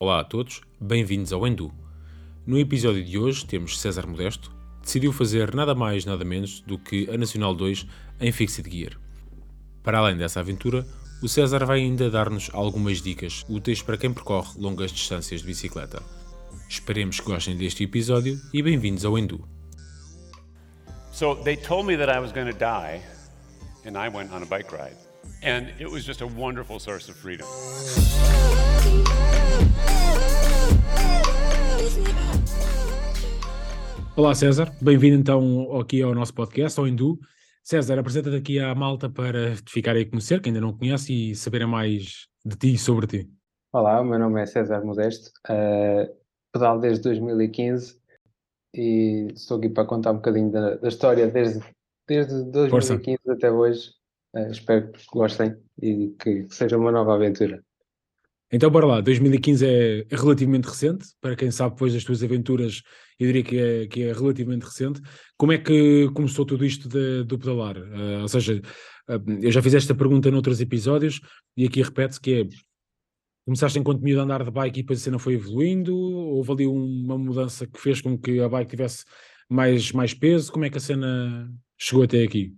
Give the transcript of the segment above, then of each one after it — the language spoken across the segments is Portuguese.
Olá a todos, bem-vindos ao Endu. No episódio de hoje temos César Modesto, que decidiu fazer nada mais nada menos do que a Nacional 2 em Fixed Gear. Para além dessa aventura, o César vai ainda dar-nos algumas dicas úteis para quem percorre longas distâncias de bicicleta. Esperemos que gostem deste episódio e bem-vindos ao Endu. So they told me that I was going to die, and I went on a bike ride. And it was just a wonderful source of freedom. Olá César, bem-vindo então aqui ao nosso podcast, ao Endu. César, apresenta-te aqui à malta para te ficarem a conhecer, que ainda não conhece, e saberem mais de ti e sobre ti. Olá, o meu nome é César Modesto, uh, pedal desde 2015 e estou aqui para contar um bocadinho da, da história desde, desde 2015 Força. até hoje. Uh, espero que gostem e que seja uma nova aventura. Então, bora lá, 2015 é, é, relativamente recente, para quem sabe depois das tuas aventuras, eu diria que é, que é relativamente recente. Como é que começou tudo isto de, do pedalar? Uh, ou seja, uh, eu já fiz esta pergunta noutros episódios e aqui repete-se que é, começaste enquanto miúdo a andar de bike e depois a cena foi evoluindo? Houve ali uma mudança que fez com que a bike tivesse mais, mais peso? Como é que a cena chegou até aqui?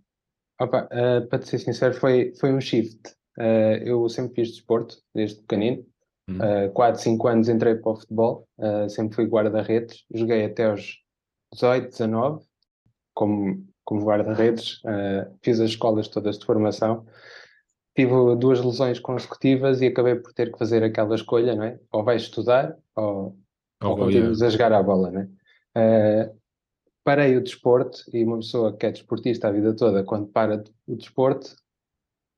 Opa, uh, para te ser sincero, foi, foi um shift. Uh, eu sempre fiz desporto, desde pequenino. Hum. Uh, 4, 5 anos entrei para o futebol, uh, sempre fui guarda-redes. Joguei até aos 18, 19, como, como guarda-redes. Uh, fiz as escolas todas de formação. Tive duas lesões consecutivas e acabei por ter que fazer aquela escolha, não é? Ou vais estudar ou, oh, ou continuas a jogar à bola, não é? Uh, parei o desporto e uma pessoa que é desportista a vida toda, quando para o desporto,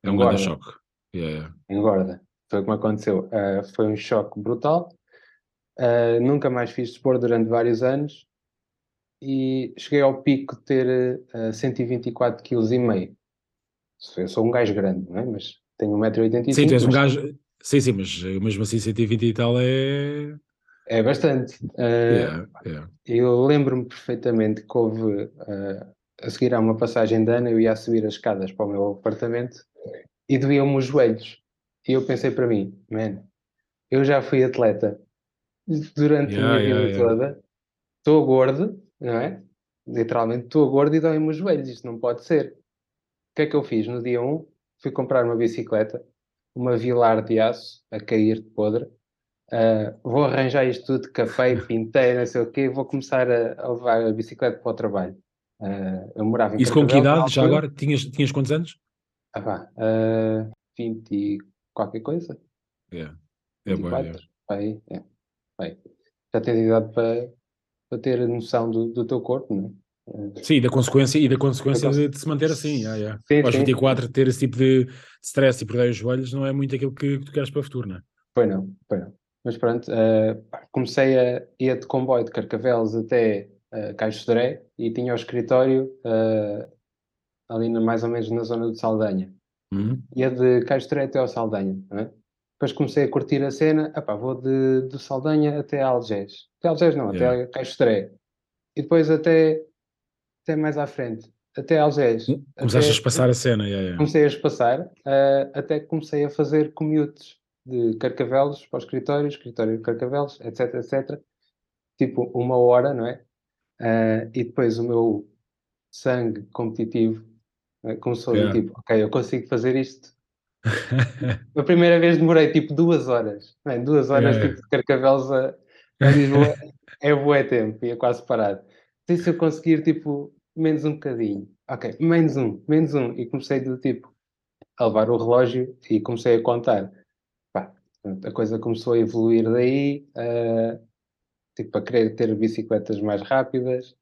é um grande choque. Yeah. Engorda. Foi como aconteceu. Uh, foi um choque brutal. Uh, nunca mais fiz desporto durante vários anos e cheguei ao pico de ter uh, 124 kg e meio. Eu sou um gajo grande, não é? Mas tenho 1,85m. Sim, tu és um gajo. Sim, sim, mas mesmo assim 120 e tal é. É bastante. Uh, yeah, yeah. Eu lembro-me perfeitamente que houve, uh, a seguir a uma passagem de ano, eu ia subir as escadas para o meu apartamento e doíam-me os joelhos. E eu pensei para mim, man, eu já fui atleta durante yeah, a minha vida toda, estou gordo, não é? Literalmente estou gordo e dói-me os joelhos, isto não pode ser. O que é que eu fiz? No dia 1, fui comprar uma bicicleta, uma Vilar de aço, a cair de podre, Uh, vou arranjar isto tudo, café, pintei, não sei o quê, vou começar a, a levar a bicicleta para o trabalho. Uh, eu morava em Isso com que idade? Já agora? Tinhas, tinhas quantos anos? Ah pá, uh, 20 e qualquer coisa. Yeah. É, bom, é. Pai, é. Pai. Já tens idade para, para ter noção do, do teu corpo, não é? Sim, e da consequência, e da consequência de, de se manter assim. Yeah, yeah. Sim, Aos 24, ter esse tipo de stress e perder os joelhos não é muito aquilo que, que tu queres para o futuro, não é? Foi não, foi não. Mas pronto, uh, comecei a ir de comboio de Carcavelos até uh, Caixo de e tinha o escritório uh, ali na, mais ou menos na zona de Saldanha. Uhum. Ia de de até ao Saldanha. É? Depois comecei a curtir a cena, epá, vou de, de Saldanha até Algés. Até Algés não, yeah. até Caixo de E depois até, até mais à frente, até Algés. Hum, começaste até, a espaçar a cena, yeah, yeah. Comecei a espaçar, até que comecei a fazer commutes de Carcavelos para o escritório, escritório de Carcavelos, etc, etc. Tipo, uma hora, não é? Uh, e depois o meu sangue competitivo uh, começou yeah. tipo, ok, eu consigo fazer isto. a primeira vez demorei tipo duas horas, é? duas horas yeah. tipo, de Carcavelos a, a Lisboa, é bué tempo, ia quase parar. E se eu conseguir tipo menos um bocadinho, ok, menos um, menos um, e comecei do tipo a levar o relógio e comecei a contar a coisa começou a evoluir daí, uh, tipo, a querer ter bicicletas mais rápidas,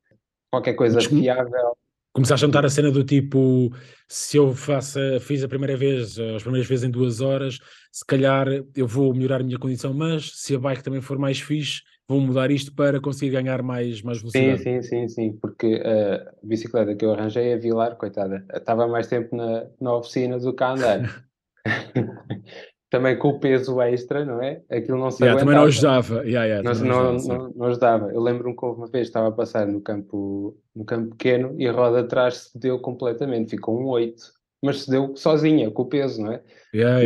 qualquer coisa Mas, fiável. Começaste a notar a cena do tipo, se eu faço, fiz a primeira vez, as primeiras vezes em duas horas, se calhar eu vou melhorar a minha condição, mas se a bike também for mais fixe, vou mudar isto para conseguir ganhar mais, mais velocidade. Sim, sim, sim, sim, porque a bicicleta que eu arranjei a Vilar, coitada, estava mais tempo na, na oficina do que a andar. também com o peso extra, não é? Aquilo não se yeah, Também não ajudava. Yeah, yeah, não, não, não, não, ajudava. Eu lembro-me que uma vez estava a passar no campo, no campo pequeno e a roda atrás se deu completamente, ficou um 8. mas se deu sozinha, com o peso, não é? Yeah,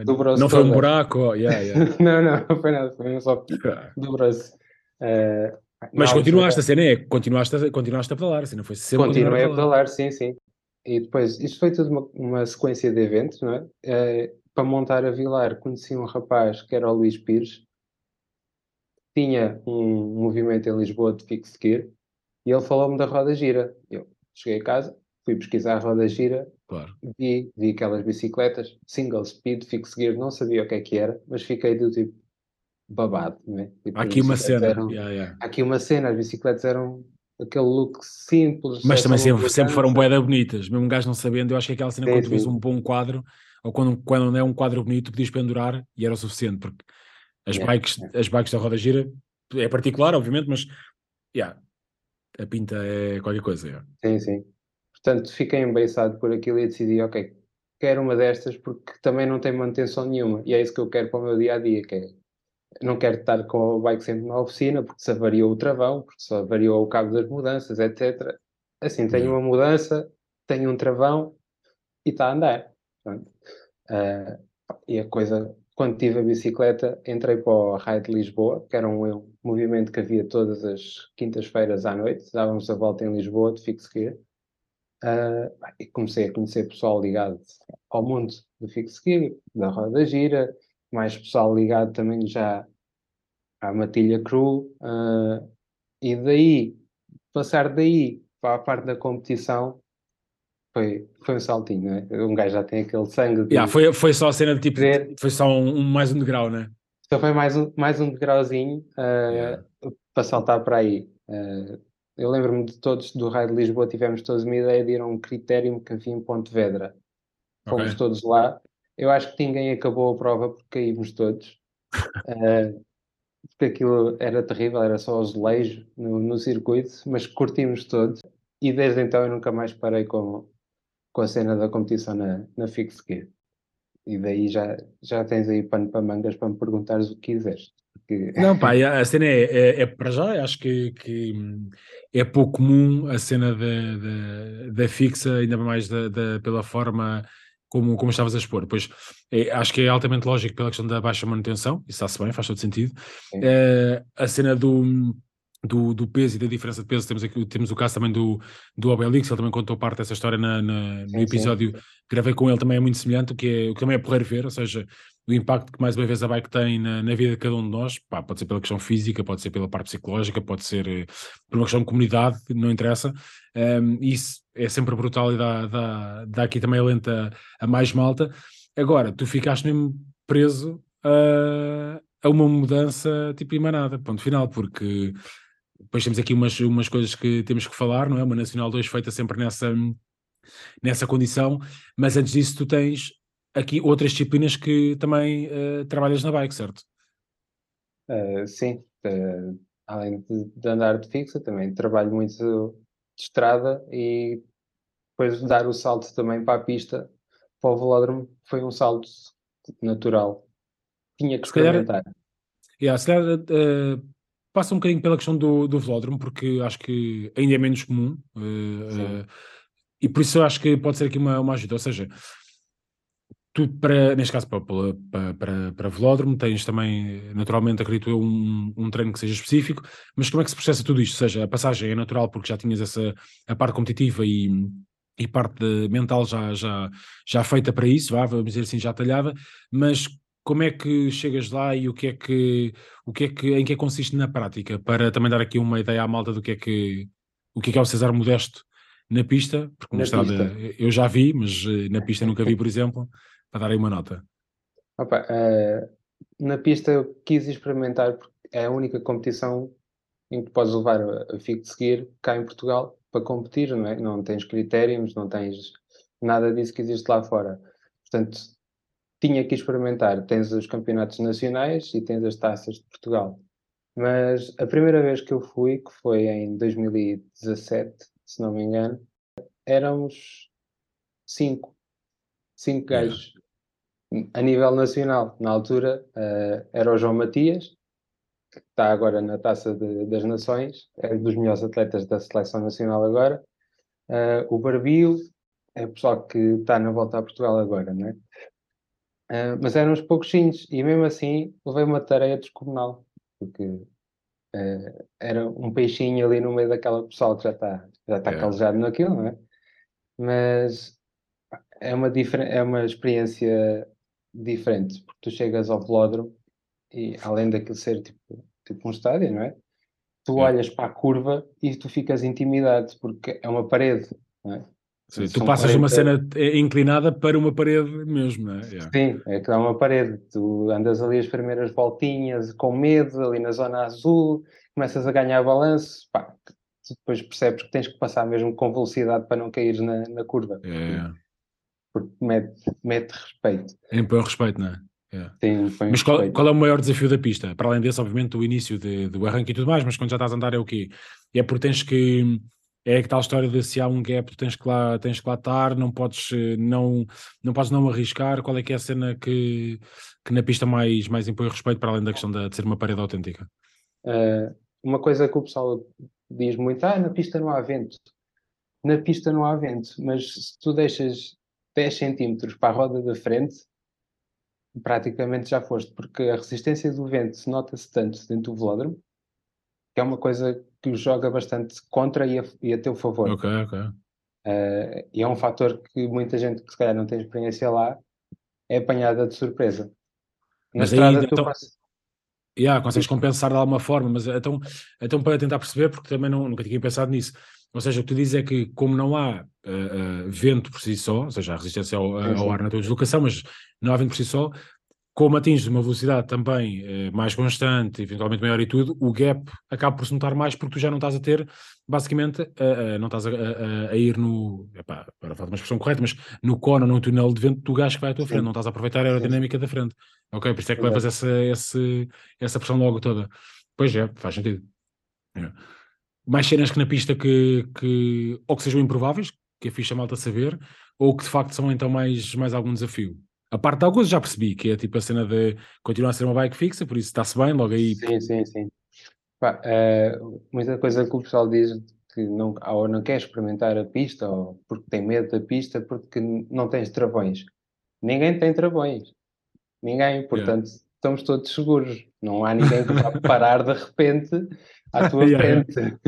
Tipo, yeah, Não foi um buraco, yeah. Não, não, não foi nada, foi só dobrou-se. Eh, Mas continuaste, a cena é, continuaste a, continuaste a pedalar, assim, não foi sempre Continuei a pedalar. sim, sim. E depois, isto foi tudo uma, uma sequência de eventos, não é? Eh, para montar a Vilar, conheci um rapaz que era o Luís Pires, tinha um movimento em Lisboa de fixed gear, e ele falou-me da roda gira. Eu cheguei a casa, fui pesquisar a roda gira, Claro. vi, vi aquelas bicicletas, single speed, fixed gear, não sabia o que é que era, mas fiquei do tipo babado, não é? Tipo, Há aqui uma cena. eram- yeah, yeah. há aqui uma cena, as bicicletas eram aquele look simples. Mas também sempre, sempre foram mudança. boeda bonitas, mesmo um gajo não sabendo, eu acho que aquela cena Sim, quando tu vês um bom quadro, ou quando, quando não é um quadro bonito, podias pendurar e era o suficiente, porque as, Yeah, bikes, as bikes da roda gira é particular, obviamente, mas yeah, a pinta é qualquer coisa. yeah. Sim, sim. Portanto, fiquei embeiçado por aquilo e decidi, ok, quero uma destas porque também não tem manutenção nenhuma. E é isso que eu quero para o meu dia a dia, que é não quero estar com a bike sempre na oficina porque se avariou o travão, porque se avariou o cabo das mudanças, etc. Assim, tenho uma mudança, tenho um travão e está a andar. Ah, e a coisa, quando tive a bicicleta, entrei para o Raio de Lisboa, que era um, movimento que havia todas as quintas-feiras à noite, dávamos a volta em Lisboa de fixed gear. Ah, e comecei a conhecer pessoal ligado ao mundo do fixed gear, da roda gira, mais pessoal ligado também já à matilha crew, ah, e daí, passar daí para a parte da competição, foi, foi um saltinho, não é? Um gajo já tem aquele sangue de... Yeah, foi, foi só a cena de tipo, Ver. foi só um, um- mais um degrau, né? Só foi mais um, mais um degrauzinho ah, Yeah. para saltar para aí. Ah, eu lembro-me de todos do Raio de Lisboa, tivemos todos uma ideia de ir a um critério que havia em Pontevedra. Fomos Ok. todos lá. Eu acho que ninguém acabou a prova porque caímos todos. Ah, porque aquilo era terrível, era só azulejo no, no circuito, mas curtimos todos. E desde então eu nunca mais parei com, com a cena da competição na, na Gear. E daí já, já tens aí pano para mangas para me perguntares o que quiseres. Porque... Não, pá, a cena é, é, é para já, acho que, que é pouco comum a cena da, da, da fixa, ainda mais da, da- pela forma como, como estavas a expor. Pois é, acho que é altamente lógico pela questão da baixa manutenção, isso está-se bem, faz todo sentido. Eh, a cena do, do, do peso e da diferença de peso, temos, aqui, temos o caso também do, do Obelix, ele também contou parte dessa história na, na- no Sim, sim. episódio que gravei com ele, também é muito semelhante, o que, é, o que também é porreiro ver, ou seja, o impacto que mais uma vez a bike tem na, na vida de cada um de nós, pá, pode ser pela questão física, pode ser pela parte psicológica, pode ser eh, por uma questão de comunidade, não interessa. Um, isso é sempre brutal e dá, dá, dá aqui também alenta a mais malta. Agora, tu ficaste mesmo preso a, a uma mudança tipo emanada, ponto final, porque depois temos aqui umas, umas coisas que temos que falar, não é? Uma Nacional 2 feita sempre nessa, nessa condição, mas antes disso tu tens aqui outras disciplinas que também eh, trabalhas na bike, certo? Uh, sim, uh, além de, de andar de fixa, também trabalho muito de estrada e depois dar o salto também para a pista, para o velódromo, foi um salto natural. Tinha que Se calhar- experimentar. Yeah, se calhar, passa um bocadinho pela questão do, do velódromo, porque acho que ainda é menos comum, Sim. eh, e por isso eu acho que pode ser aqui uma, uma ajuda. Ou seja, tu, para, neste caso, para, para, para, para velódromo, tens também, naturalmente, acredito eu, um, um treino que seja específico, mas como é que se processa tudo isto? Ou seja, a passagem é natural porque já tinhas essa a parte competitiva e, e parte mental já, já, já feita para isso, vá, vamos dizer assim, já talhada, mas como é que chegas lá e o que é que, o que é que, em que é que consiste na prática? Para também dar aqui uma ideia à malta do que é que, o que é que é o César Modesto na pista, porque na, estrada pista. eu já vi, mas eh, na pista nunca vi, por exemplo, para dar aí uma nota. Opa, uh, na pista eu quis experimentar porque é a única competição em que podes levar a, a FIC de seguir cá em Portugal para competir, não é? Não tens critérios, não tens nada disso que existe lá fora. Portanto, tinha que experimentar. Tens os campeonatos nacionais e tens as taças de Portugal. Mas a primeira vez que eu fui, que foi em 2017, se não me engano, éramos cinco. Cinco gajos a nível nacional. Na altura eh, era o João Matias, que está agora na Taça de- das Nações, é um dos melhores atletas da seleção nacional agora. Eh, o Barbio, é o pessoal que está na volta a Portugal agora, não é? Uh, mas eram uns poucos e mesmo assim levei uma tarefa descomunal, porque uh, era um peixinho ali no meio daquela pessoal que já está já está é. calejado naquilo, não é? Mas é uma, é uma experiência diferente, porque tu chegas ao velódromo e além daquilo ser tipo, tipo um estádio, não é? Tu é. olhas para a curva e tu ficas intimidado, porque é uma parede, não é? Sim, tu passas uma cena eh, inclinada para uma parede mesmo, não é? Yeah. Sim, é que dá uma parede. Tu andas ali as primeiras voltinhas com medo, ali na zona azul, começas a ganhar balanço, pá, depois percebes que tens que passar mesmo com velocidade para não cair na, na curva. Yeah. Porque mete, mete respeito. Impõe respeito, não é? Yeah. Sim, mas qual, qual, é o maior desafio da pista? Para além desse, obviamente, o início de, do arranque e tudo mais, mas quando já estás a andar é o quê? É porque tens que é que tal história de se há um gap, tens que lá, tens que lá estar, não podes eh, não, não podes não arriscar. Qual é que é a cena que, que na pista mais, mais impõe respeito, para além da questão de, de ser uma parede autêntica? Uh, uma coisa que o pessoal diz muito, ah, na pista não há vento. Na pista não há vento, mas se tu deixas 10 centímetros para a roda da frente, praticamente já foste, porque a resistência do vento nota-se tanto dentro do velódromo, que é uma coisa que joga bastante contra e a, e a teu favor. Ok, ok. Uh, e é um fator que muita gente que se calhar não tem experiência lá é apanhada de surpresa. Na mas estrada aí, tu então, yeah, consegues compensar de alguma forma, mas então, então para tentar perceber, porque também não, nunca tinha pensado nisso. Ou seja, o que tu dizes é que, como não há uh, uh, vento por si só, ou seja, a resistência ao, ao ar na tua deslocação, mas não há vento por si só, como atinges uma velocidade também eh, mais constante, eventualmente maior e tudo, o gap acaba por se notar mais porque tu já não estás a ter, basicamente, uh, uh, não estás a, a, a, ir no, epá, falar de uma expressão correta, mas no cone no túnel de vento do gás que vai à tua Sim. frente, não estás a aproveitar a aerodinâmica Sim. da frente. Ok, por isso é que levas essa, essa, essa pressão logo toda. Pois é, faz sentido. É. Mais cenas que na pista que, que ou que sejam improváveis, que é ficha malta saber, ou que de facto são então mais, mais algum desafio. A parte de alguns já percebi, que é tipo a cena de continuar a ser uma bike fixa, por isso está-se bem, logo aí. Sim, sim, sim. Pá, uh, muita coisa que o pessoal diz que não, ou não quer experimentar a pista, ou porque tem medo da pista, porque não tens travões. Ninguém tem travões. Ninguém, portanto, yeah. estamos todos seguros. Não há ninguém que vá parar de repente à tua yeah, frente.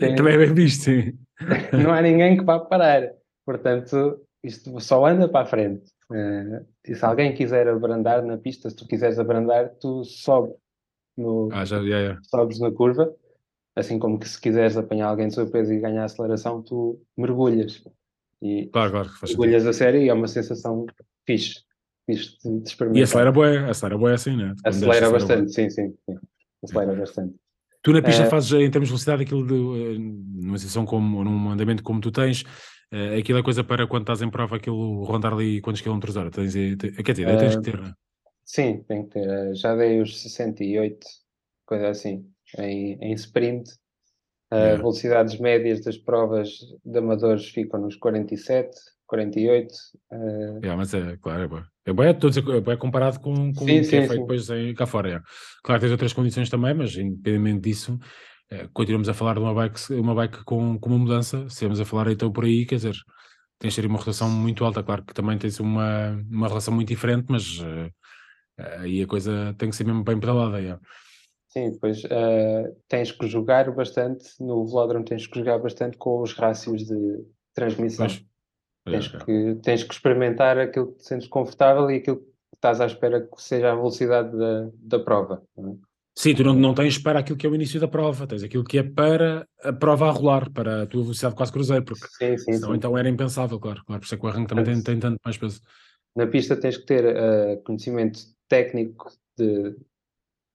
Tem... Também é bem visto, sim. não há ninguém que vá parar. Portanto, isto só anda para a frente. Uh, e se alguém quiser abrandar na pista, se tu quiseres abrandar, tu sobe no, ah, já, yeah, yeah. sobes na curva, assim como que se quiseres apanhar alguém de surpresa e ganhar aceleração, tu mergulhas. E claro, claro, mergulhas sentido. a sério e é uma sensação fixe, fixe de, de experimentar. E acelera boé, acelera boé assim, né? Acelera bastante, sim, sim, sim, Acelera é. bastante. Tu na pista uh, fazes, em termos de velocidade, aquilo de, eh, numa situação como, num andamento como tu tens, Uh, aquilo é coisa para quando estás em prova, aquilo rondar ali quantos quilómetros hora? Tens, quer dizer, uh, tens que ter, não é? Sim, tem que ter. Eh, já dei os 68, coisa assim, em, em sprint. Uh. Velocidades médias das provas de amadores ficam nos 47, 48. Uh... Yeah, mas é, claro, é bom. É bom, é, é comparado com, com sim, o que sim, é feito sim. depois em, cá fora. É. Claro que tens outras condições também, mas independente disso, eh, continuamos a falar de uma bike, uma bike com, com uma mudança, se a falar então por aí, quer dizer, tens de ter uma rotação muito alta, claro que também tens uma, uma relação muito diferente, mas uh, aí a coisa tem que ser mesmo bem pedalada. Yeah. Sim, depois uh, tens que jogar bastante, no velódromo tens que jogar bastante com os rácios de transmissão. Pois. Tens, é, que, tens que experimentar aquilo que te sentes confortável e aquilo que estás à espera que seja a velocidade da, da prova. Não é? Sim, tu não, não tens para aquilo que é o início da prova, tens aquilo que é para a prova a rolar, para a tua velocidade quase cruzeiro, porque sim, sim, senão sim. então era impensável, claro, claro, por isso é que o arranque também tem, tem tanto mais peso. Na pista tens que ter uh, conhecimento técnico de,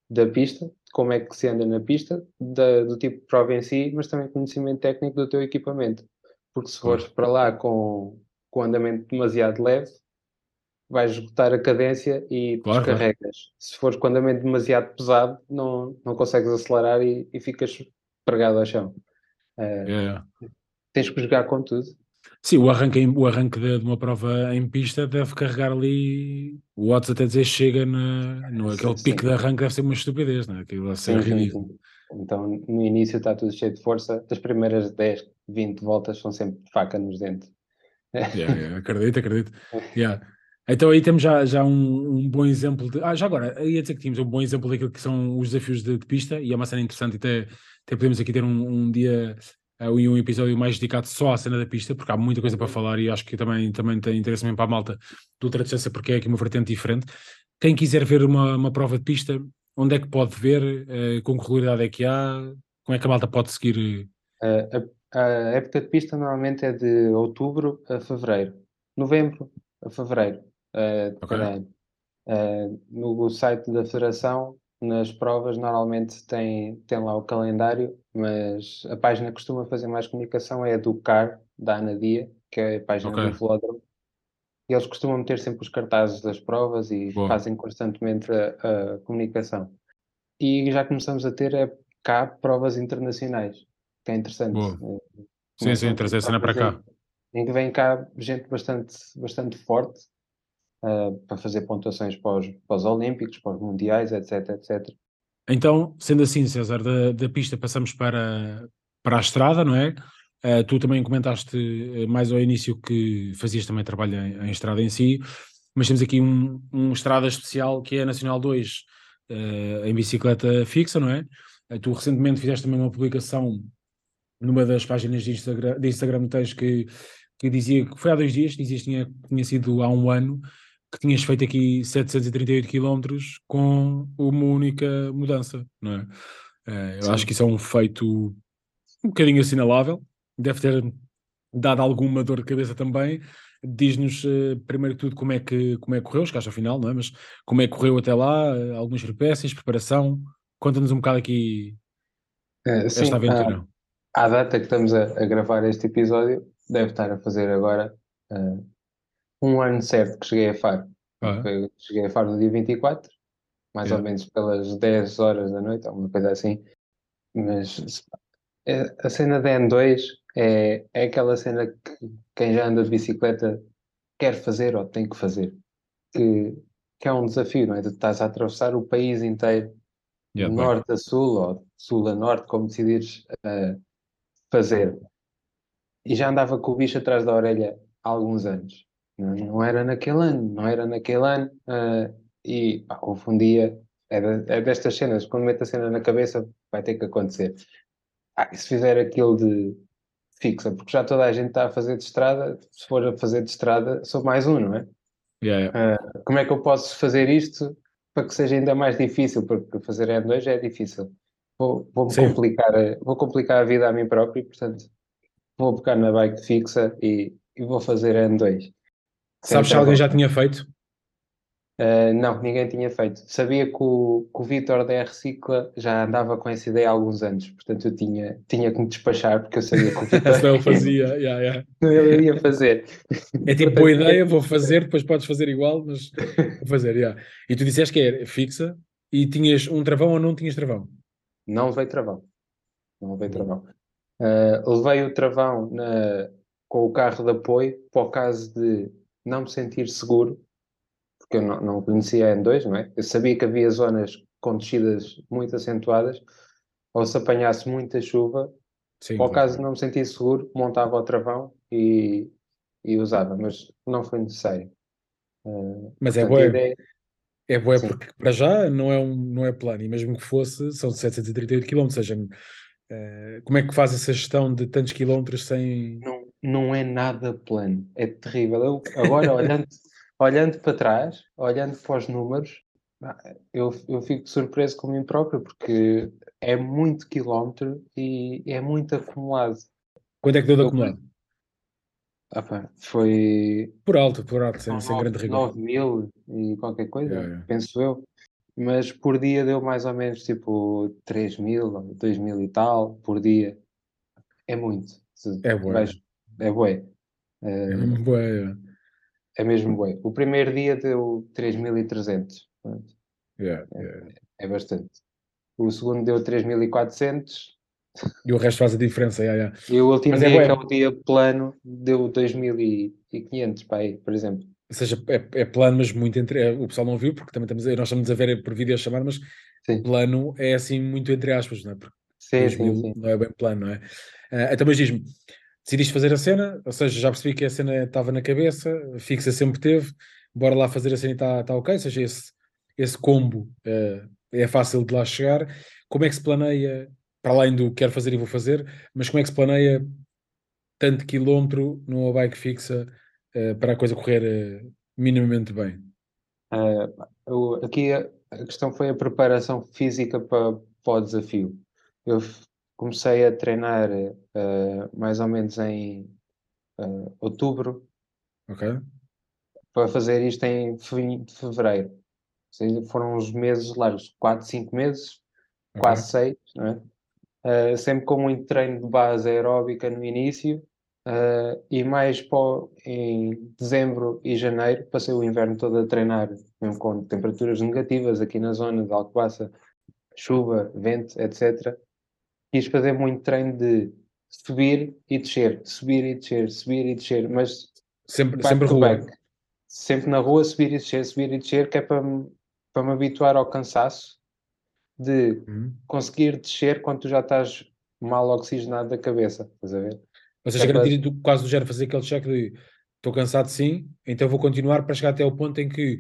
da pista, como é que se anda na pista, da, do tipo de prova em si, mas também conhecimento técnico do teu equipamento. Porque se fores para lá com, com andamento demasiado leve, vais esgotar a cadência e claro, descarregas. Claro. Se fores com andamento demasiado pesado, não, não consegues acelerar e, e ficas pregado ao chão. Uh, yeah. Tens que jogar com tudo. Sim, o arranque, o arranque de, de, uma prova em pista deve carregar ali. O Watts até dizer chega na, no aquele sim, pico sim. de arranque, deve ser uma estupidez, não é? Aquilo deve ser sim, ridículo. Então, no início está tudo cheio de força, as primeiras 10, 20 voltas são sempre faca nos dentes. Yeah, yeah, acredito, acredito. Yeah. Então aí temos já, já um, um, bom exemplo de. Ah, já agora, ia dizer que tínhamos um bom exemplo daquilo que são os desafios de, de pista, e é uma cena interessante, até, até podemos aqui ter um, um dia uh, e um episódio mais dedicado só à cena da pista, porque há muita coisa para falar e acho que também, também tem interesse mesmo para a malta do ultra-distância, porque é aqui uma vertente diferente. Quem quiser ver uma, uma prova de pista, onde é que pode ver? Uh, com que regularidade é que há? Como é que a malta pode seguir? A, a época de pista normalmente é de outubro a fevereiro. Novembro a fevereiro uh, de okay. cada ano. Uh, no site da Federação, nas provas, normalmente tem, tem lá o calendário, mas a página que costuma fazer mais comunicação é a do CAR, da Anadia, que é a página okay. do Velódromo. E eles costumam meter sempre os cartazes das provas e Boa. fazem constantemente a, a, comunicação. E já começamos a ter é, cá provas internacionais, que é interessante. Boa. Eh, sim, sim, trazer a cena para cá. Em que vem cá gente bastante, bastante forte uh, para fazer pontuações para os, para os Olímpicos, para os Mundiais, etc, etc. Então, sendo assim, César, da, da pista passamos para, para a estrada, não é? Uh, tu também comentaste mais ao início que fazias também trabalho em, em estrada em si, mas temos aqui um, um estrada especial que é a Nacional 2 uh, em bicicleta fixa, não é? Uh, tu recentemente fizeste também uma publicação numa das páginas de Instagram, de Instagram tens que, que dizia que foi há dois dias, dizias que tinha, tinha sido há um ano, que tinhas feito aqui 738 km com uma única mudança, não é? Uh, eu Sim. acho que isso é um feito um bocadinho assinalável, deve ter dado alguma dor de cabeça também. Diz-nos uh, primeiro de tudo como é que como é que correu, escaste ao final, não é? Mas como é que correu até lá, uh, algumas peripécias, preparação. Conta-nos um bocado aqui esta sim, aventura. À, à data que estamos a, a, gravar este episódio, deve estar a fazer agora um ano certo que cheguei a Faro. Ah. Cheguei a Faro no dia 24, mais ou menos pelas 10 horas da noite, alguma coisa assim. Mas é, a cena da N2 é, é aquela cena que quem já anda de bicicleta quer fazer ou tem que fazer. Que, que é um desafio, não é? Tu estás a atravessar o país inteiro, yeah, norte a sul, ou sul a norte, como decidires uh, fazer. E já andava com o bicho atrás da orelha há alguns anos. Não, era naquele ano, não era naquele ano. Uh, e pá, houve um dia, é, de, é, destas cenas, quando mete a cena na cabeça, vai ter que acontecer. Ah, se fizer aquilo de fixa, porque já toda a gente está a fazer de estrada, se for a fazer de estrada, sou mais um, não é? Yeah, yeah. Uh, como é que eu posso fazer isto para que seja ainda mais difícil? Porque fazer N2 é difícil. Vou, vou complicar, vou complicar a vida a mim próprio, portanto, vou pegar na bike fixa e, e vou fazer N2. Sabes se alguém já tinha feito? Uh, não, ninguém tinha feito. Sabia que o, que o Vitor da R-Cicla já andava com essa ideia há alguns anos, portanto eu tinha, tinha que me despachar porque eu sabia que o Vitor ele fazia, yeah, yeah. ele ia fazer. É tipo boa ideia, vou fazer, depois podes fazer igual, mas vou fazer, yeah. E tu disseste que era fixa e tinhas um travão ou não tinhas travão? Não levei travão. Não levei travão. Uh, levei o travão na, com o carro de apoio para o caso de não me sentir seguro, porque eu não, não conhecia a N2, não é? Eu sabia que havia zonas com descidas muito acentuadas, ou se apanhasse muita chuva, Sim, ao caso de não me sentir seguro, montava o travão e, e usava, mas não foi necessário. Uh, mas é boa. Ideia... É boa porque para já não é, um, não é plano, e mesmo que fosse, são 738 km, ou seja, uh, como é que faz essa gestão de tantos quilómetros sem. Não não é nada plano, é terrível. Eu, agora, olhando, olhando para trás, olhando para os números, eu, eu fico surpreso com mim próprio, porque é muito quilómetro e é muito acumulado. Quanto é que deu de acumulado? Ah, pá, foi. Por alto, por alto, sem, 9, sem grande rigor. 9 mil e qualquer coisa, yeah, yeah. penso eu. Mas por dia deu mais ou menos tipo 3 mil, 2 mil e tal, por dia. É muito. É bom. Vais, é bué. É mesmo bué. É mesmo bué. O primeiro dia deu 3.300. Yeah, yeah. É, é bastante. O segundo deu 3.400. E o resto faz a diferença. Yeah, yeah. E o último Mas é dia, é que é o dia plano, deu 2.500 para aí, por exemplo. Ou seja, é, é plano, mas muito entre. É, o pessoal não viu, porque também estamos nós estamos a ver por vídeo a chamar, mas sim. plano é assim muito entre aspas, não é? Porque sim, sim, sim. não é bem plano, não é? Uh, então, mas diz-me, decidiste fazer a cena, ou seja, já percebi que a cena estava na cabeça, fixa sempre teve, bora lá fazer a cena e está tá ok, ou seja, esse, esse combo uh, é fácil de lá chegar. Como é que se planeia, para além do quero fazer e vou fazer, mas como é que se planeia tanto quilómetro numa bike fixa uh, para a coisa correr uh, minimamente bem? Eu, aqui a, a, questão foi a preparação física para, para o desafio. Eu comecei a treinar mais ou menos em outubro. Ok para fazer isto em fim de fevereiro. Seja, foram uns meses largos, 4, 5 meses, okay. quase 6, não é? Uh, sempre com muito treino de base aeróbica no início uh, e mais em dezembro e janeiro passei o inverno todo a treinar, mesmo com temperaturas negativas aqui na zona de Alcobaça, chuva, vento, etc. Quis fazer muito treino de subir e descer, subir e descer, subir e descer, mas sempre, sempre rua sempre na rua, subir e descer, subir e descer, que é para, para me habituar ao cansaço de uhum. conseguir descer quando tu já estás mal oxigenado da cabeça, estás a ver? Ou seja, é garantir para... quase do género fazer aquele check de estou cansado sim, então vou continuar para chegar até o ponto em que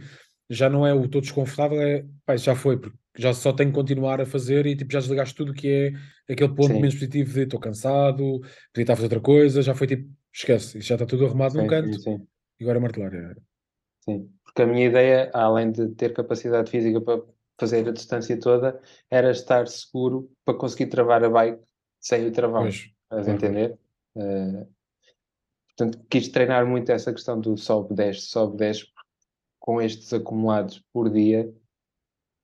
já não é o todo desconfortável, é pá, já foi, porque já só tenho que continuar a fazer e tipo, já desligaste tudo que é aquele ponto sim. menos positivo de estou cansado, podia estar a fazer outra coisa, já foi tipo, esquece, já está tudo arrumado sim, num canto sim, e agora martelar. É... Sim, porque a minha ideia, além de ter capacidade física para fazer a distância toda, era estar seguro para conseguir travar a bike sem o travão. Pois, Estás a entender? Uh, portanto, quis treinar muito essa questão do sobe 10, sobe 10, com estes acumulados por dia,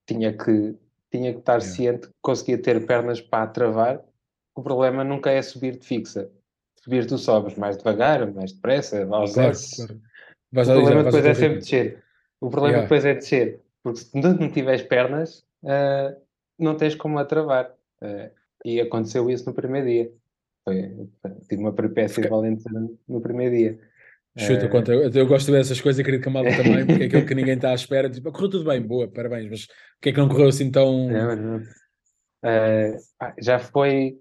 tinha que, tinha que estar ciente que conseguia ter pernas para travar. O problema nunca é subir de fixa. Subir tu sobes mais devagar, mais depressa, aos claro, claro. O problema depois é sempre descer. O problema yeah. depois é descer. Porque se não tiveres pernas, uh, não tens como a travar. Uh, e aconteceu isso no primeiro dia. Foi, tive uma peripécia valente no primeiro dia. Chuta, uh, conta. Eu, gosto dessas coisas, acredito que a malta também, porque é aquilo que ninguém está à espera. Tipo, correu tudo bem, boa, parabéns, mas o que é que não correu assim tão. Uh, já foi.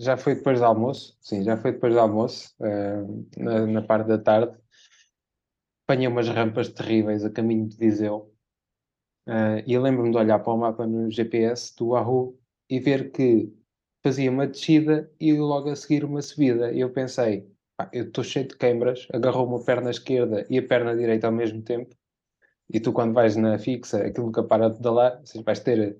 Já foi depois do almoço, sim, já foi depois do almoço, uh, na, na parte da tarde apanhei umas rampas terríveis a caminho de Viseu. Uh, e lembro-me de olhar para o mapa no GPS do Wahoo e ver que fazia uma descida e logo a seguir uma subida. E eu pensei, pá, eu estou cheio de queimbras, agarrou-me a perna esquerda e a perna direita ao mesmo tempo. E tu, quando vais na fixa, aquilo nunca para de pedalar, ou vais ter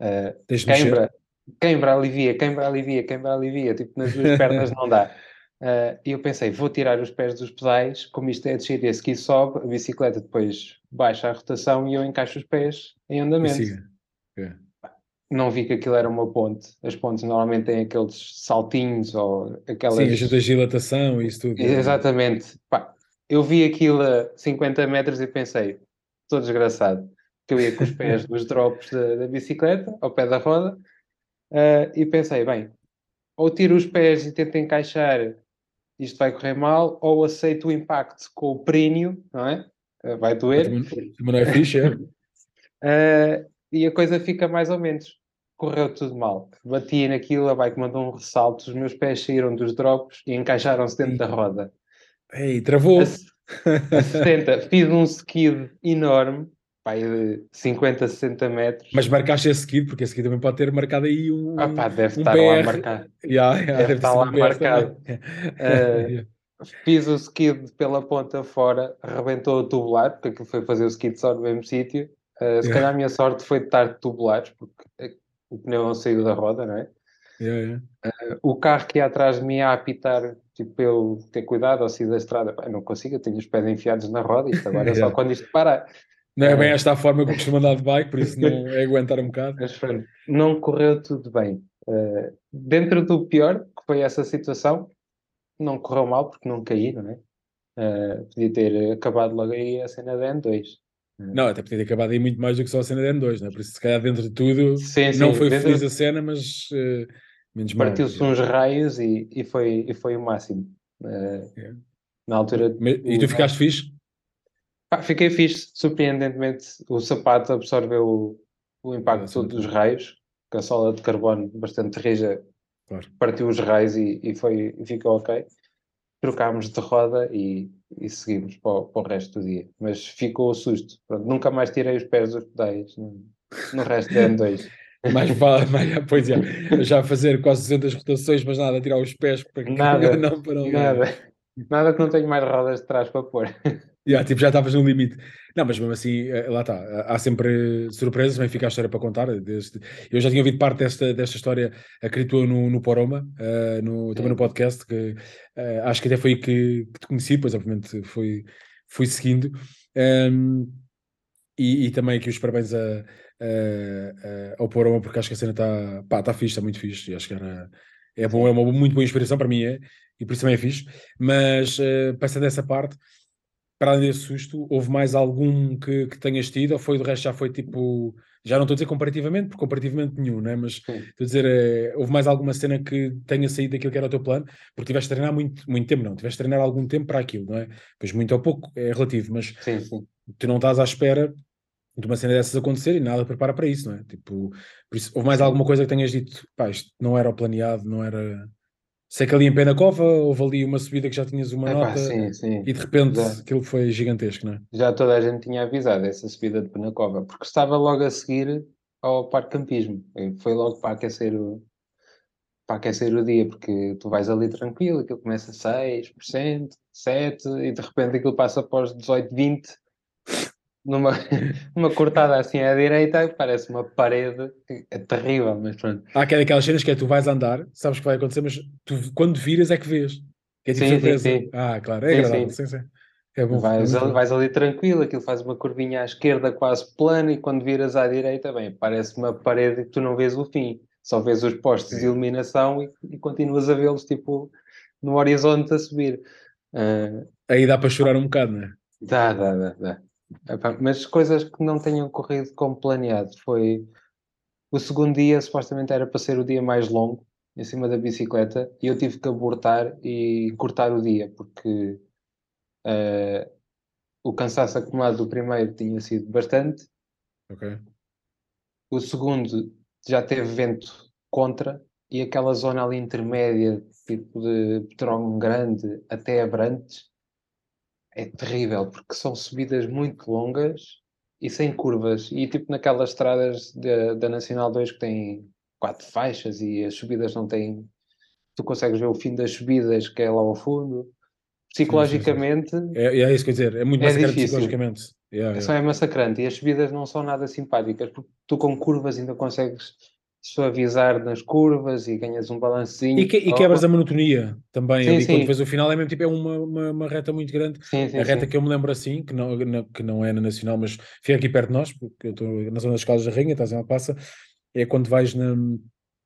uh, queimbra, queimbra, alivia, queimbra, alivia, queimbra, alivia. Tipo, nas duas pernas não dá. Uh, e eu pensei, vou tirar os pés dos pedais, como isto é descer e a seguir sobe, a bicicleta depois baixa a rotação e eu encaixo os pés em andamento. É. Não vi que aquilo era uma ponte. As pontes normalmente têm aqueles saltinhos ou aquelas. Sim, ajuda a dilatação e isso tudo. Exatamente. Pá, eu vi aquilo a 50 metros e pensei, estou desgraçado. Que eu ia com os pés nos drops da, da, bicicleta, ao pé da roda, uh, e pensei, bem, ou tiro os pés e tento encaixar isto vai correr mal, ou aceito o impacto com o períneo, não é? Uh, vai doer. Também não é fixe, é? uh, e a coisa fica mais ou menos. Correu tudo mal. Bati naquilo, a bike mandou um ressalto, os meus pés saíram dos drops e encaixaram-se dentro da roda. Ei, travou! A, a 60, fiz um skid enorme, pai de 50, 60 metros. Mas marcaste esse skid, porque esse skid também pode ter marcado aí um. Ah, pá, deve um estar BR. lá marcado. Yeah, yeah, deve, deve estar lá um marcado. Uh, fiz o skid pela ponta fora, arrebentou o tubular, porque foi fazer o skid só no mesmo sítio. Uh, se yeah. calhar a minha sorte foi de estar tubulares, porque o pneu não saiu da roda, não é? Yeah, uh, o carro que ia atrás de mim a apitar, tipo, eu ter cuidado ao sair da estrada, pá, não consigo, eu tenho os pés enfiados na roda, isto agora é só quando isto parar. Não é bem esta a forma que eu costumo andar de bike, por isso não é aguentar um bocado. Mas pronto, não correu tudo bem. Uh, dentro do pior, que foi essa situação, não correu mal porque não caí, não é? Uh, podia ter acabado logo aí a cena da N2. Uh, não, até podia ter acabado aí muito mais do que só a cena da N2, não é? Por isso, se calhar, dentro de tudo, sim, sim, não foi dentro... feliz a cena, mas uh, menos mal. Partiu-se uns raios e, e, foi, e foi o máximo. É. Na altura. e tu ficaste fixe? Pá, fiquei fixe, surpreendentemente o sapato absorveu o, o impacto todo dos raios, com a sola de carbono bastante rija, Claro. partiu os raios e, e foi, e ficou ok. Trocámos de roda e, e seguimos para o, para o resto do dia. Mas ficou o susto. Pronto, nunca mais tirei os pés dos pedais no, no resto da M2. Mais vale, mais, pois é, já fazer quase 200 rotações, mas nada, tirar os pés para que Nada, não para não Nada. Nada que não tenho mais rodas de trás para pôr. Yeah, tipo, já estavas no limite. Não, mas mesmo assim, eh, lá está. Há sempre surpresas, bem fica a história para contar. Desde... Eu já tinha ouvido parte desta, desta história, acreditou no, no Poroma, uh, no, também no podcast, que uh, acho que até foi aí que, que te conheci, pois obviamente fui, fui seguindo. Um, e, e, também aqui os parabéns a, a, a, ao Poroma, porque acho que a cena está pá, tá fixe, está muito fixe. E acho que era, é bom, é uma muito boa inspiração para mim, é, e por isso também é fixe. Mas uh, passando dessa parte para além desse susto, houve mais algum que, que tenhas tido, ou foi do resto já foi tipo, já não estou a dizer comparativamente, porque comparativamente nenhum, né? mas Sim. estou a dizer, é, houve mais alguma cena que tenha saído daquilo que era o teu plano, porque tiveste a treinar muito, muito tempo, não, tiveste a treinar algum tempo para aquilo, não é? Pois muito ou pouco é relativo, mas sim, sim. tu não estás à espera de uma cena dessas acontecer e nada prepara para isso, não é? Tipo, por isso, houve mais alguma coisa que tenhas dito, pá, isto não era o planeado, não era Sei que ali em Penacova houve ali uma subida que já tinhas uma Epá, nota sim, sim. e de repente Já. aquilo foi gigantesco, não é? Já toda a gente tinha avisado essa subida de Penacova, porque estava logo a seguir ao parque campismo. E Foi logo para aquecer o, para aquecer o dia, porque tu vais ali tranquilo, aquilo começa a 6%, 7%, e de repente aquilo passa para os 18, 20%, numa, numa cortada assim à direita, parece uma parede, é terrível, mas pronto. Há aquelas daquelas cenas que é tu vais andar, sabes que vai acontecer, mas tu quando viras é que vês. Que é tipo Sim, sim, surpresa. sim. Ah, claro, é Sim, agradável, sim. sim, sim. É bom. Vais, é bom. vais ali tranquilo, aquilo faz uma curvinha à esquerda quase plana e quando viras à direita, bem, parece uma parede que tu não vês o fim, só vês os postes de Sim. iluminação e, e continuas a vê-los tipo no horizonte a subir. Ah, Aí dá para chorar um bocado, não é? dá, dá, dá, dá. Epá, mas coisas que não tenham corrido como planeado foi o segundo dia supostamente era para ser o dia mais longo em cima da bicicleta e eu tive que abortar e cortar o dia porque ah, o cansaço acumulado do primeiro tinha sido bastante Ok. o segundo já teve vento contra e aquela zona ali intermédia, tipo de Petrógão Grande até Abrantes, é terrível, porque são subidas muito longas e sem curvas. E tipo naquelas estradas da, da Nacional 2 que têm quatro faixas e as subidas não têm. Tu consegues ver o fim das subidas, que é lá ao fundo. Psicologicamente, É, é isso que eu dizer, é muito É massacrante difícil. psicologicamente. Yeah, é yeah. só é massacrante e as subidas não são nada simpáticas, porque tu com curvas ainda consegues suavizar nas curvas e ganhas um balancinho. E, que, e quebras a monotonia também Sim, ali quando sim. vês o final, é mesmo tipo, é uma, uma, uma reta muito grande. Sim, sim, a reta sim. que eu me lembro assim, que não, que não é na Nacional, mas fica aqui perto de nós, porque eu estou na zona das Caldas da Rainha, estás em Alpassa, é quando vais na,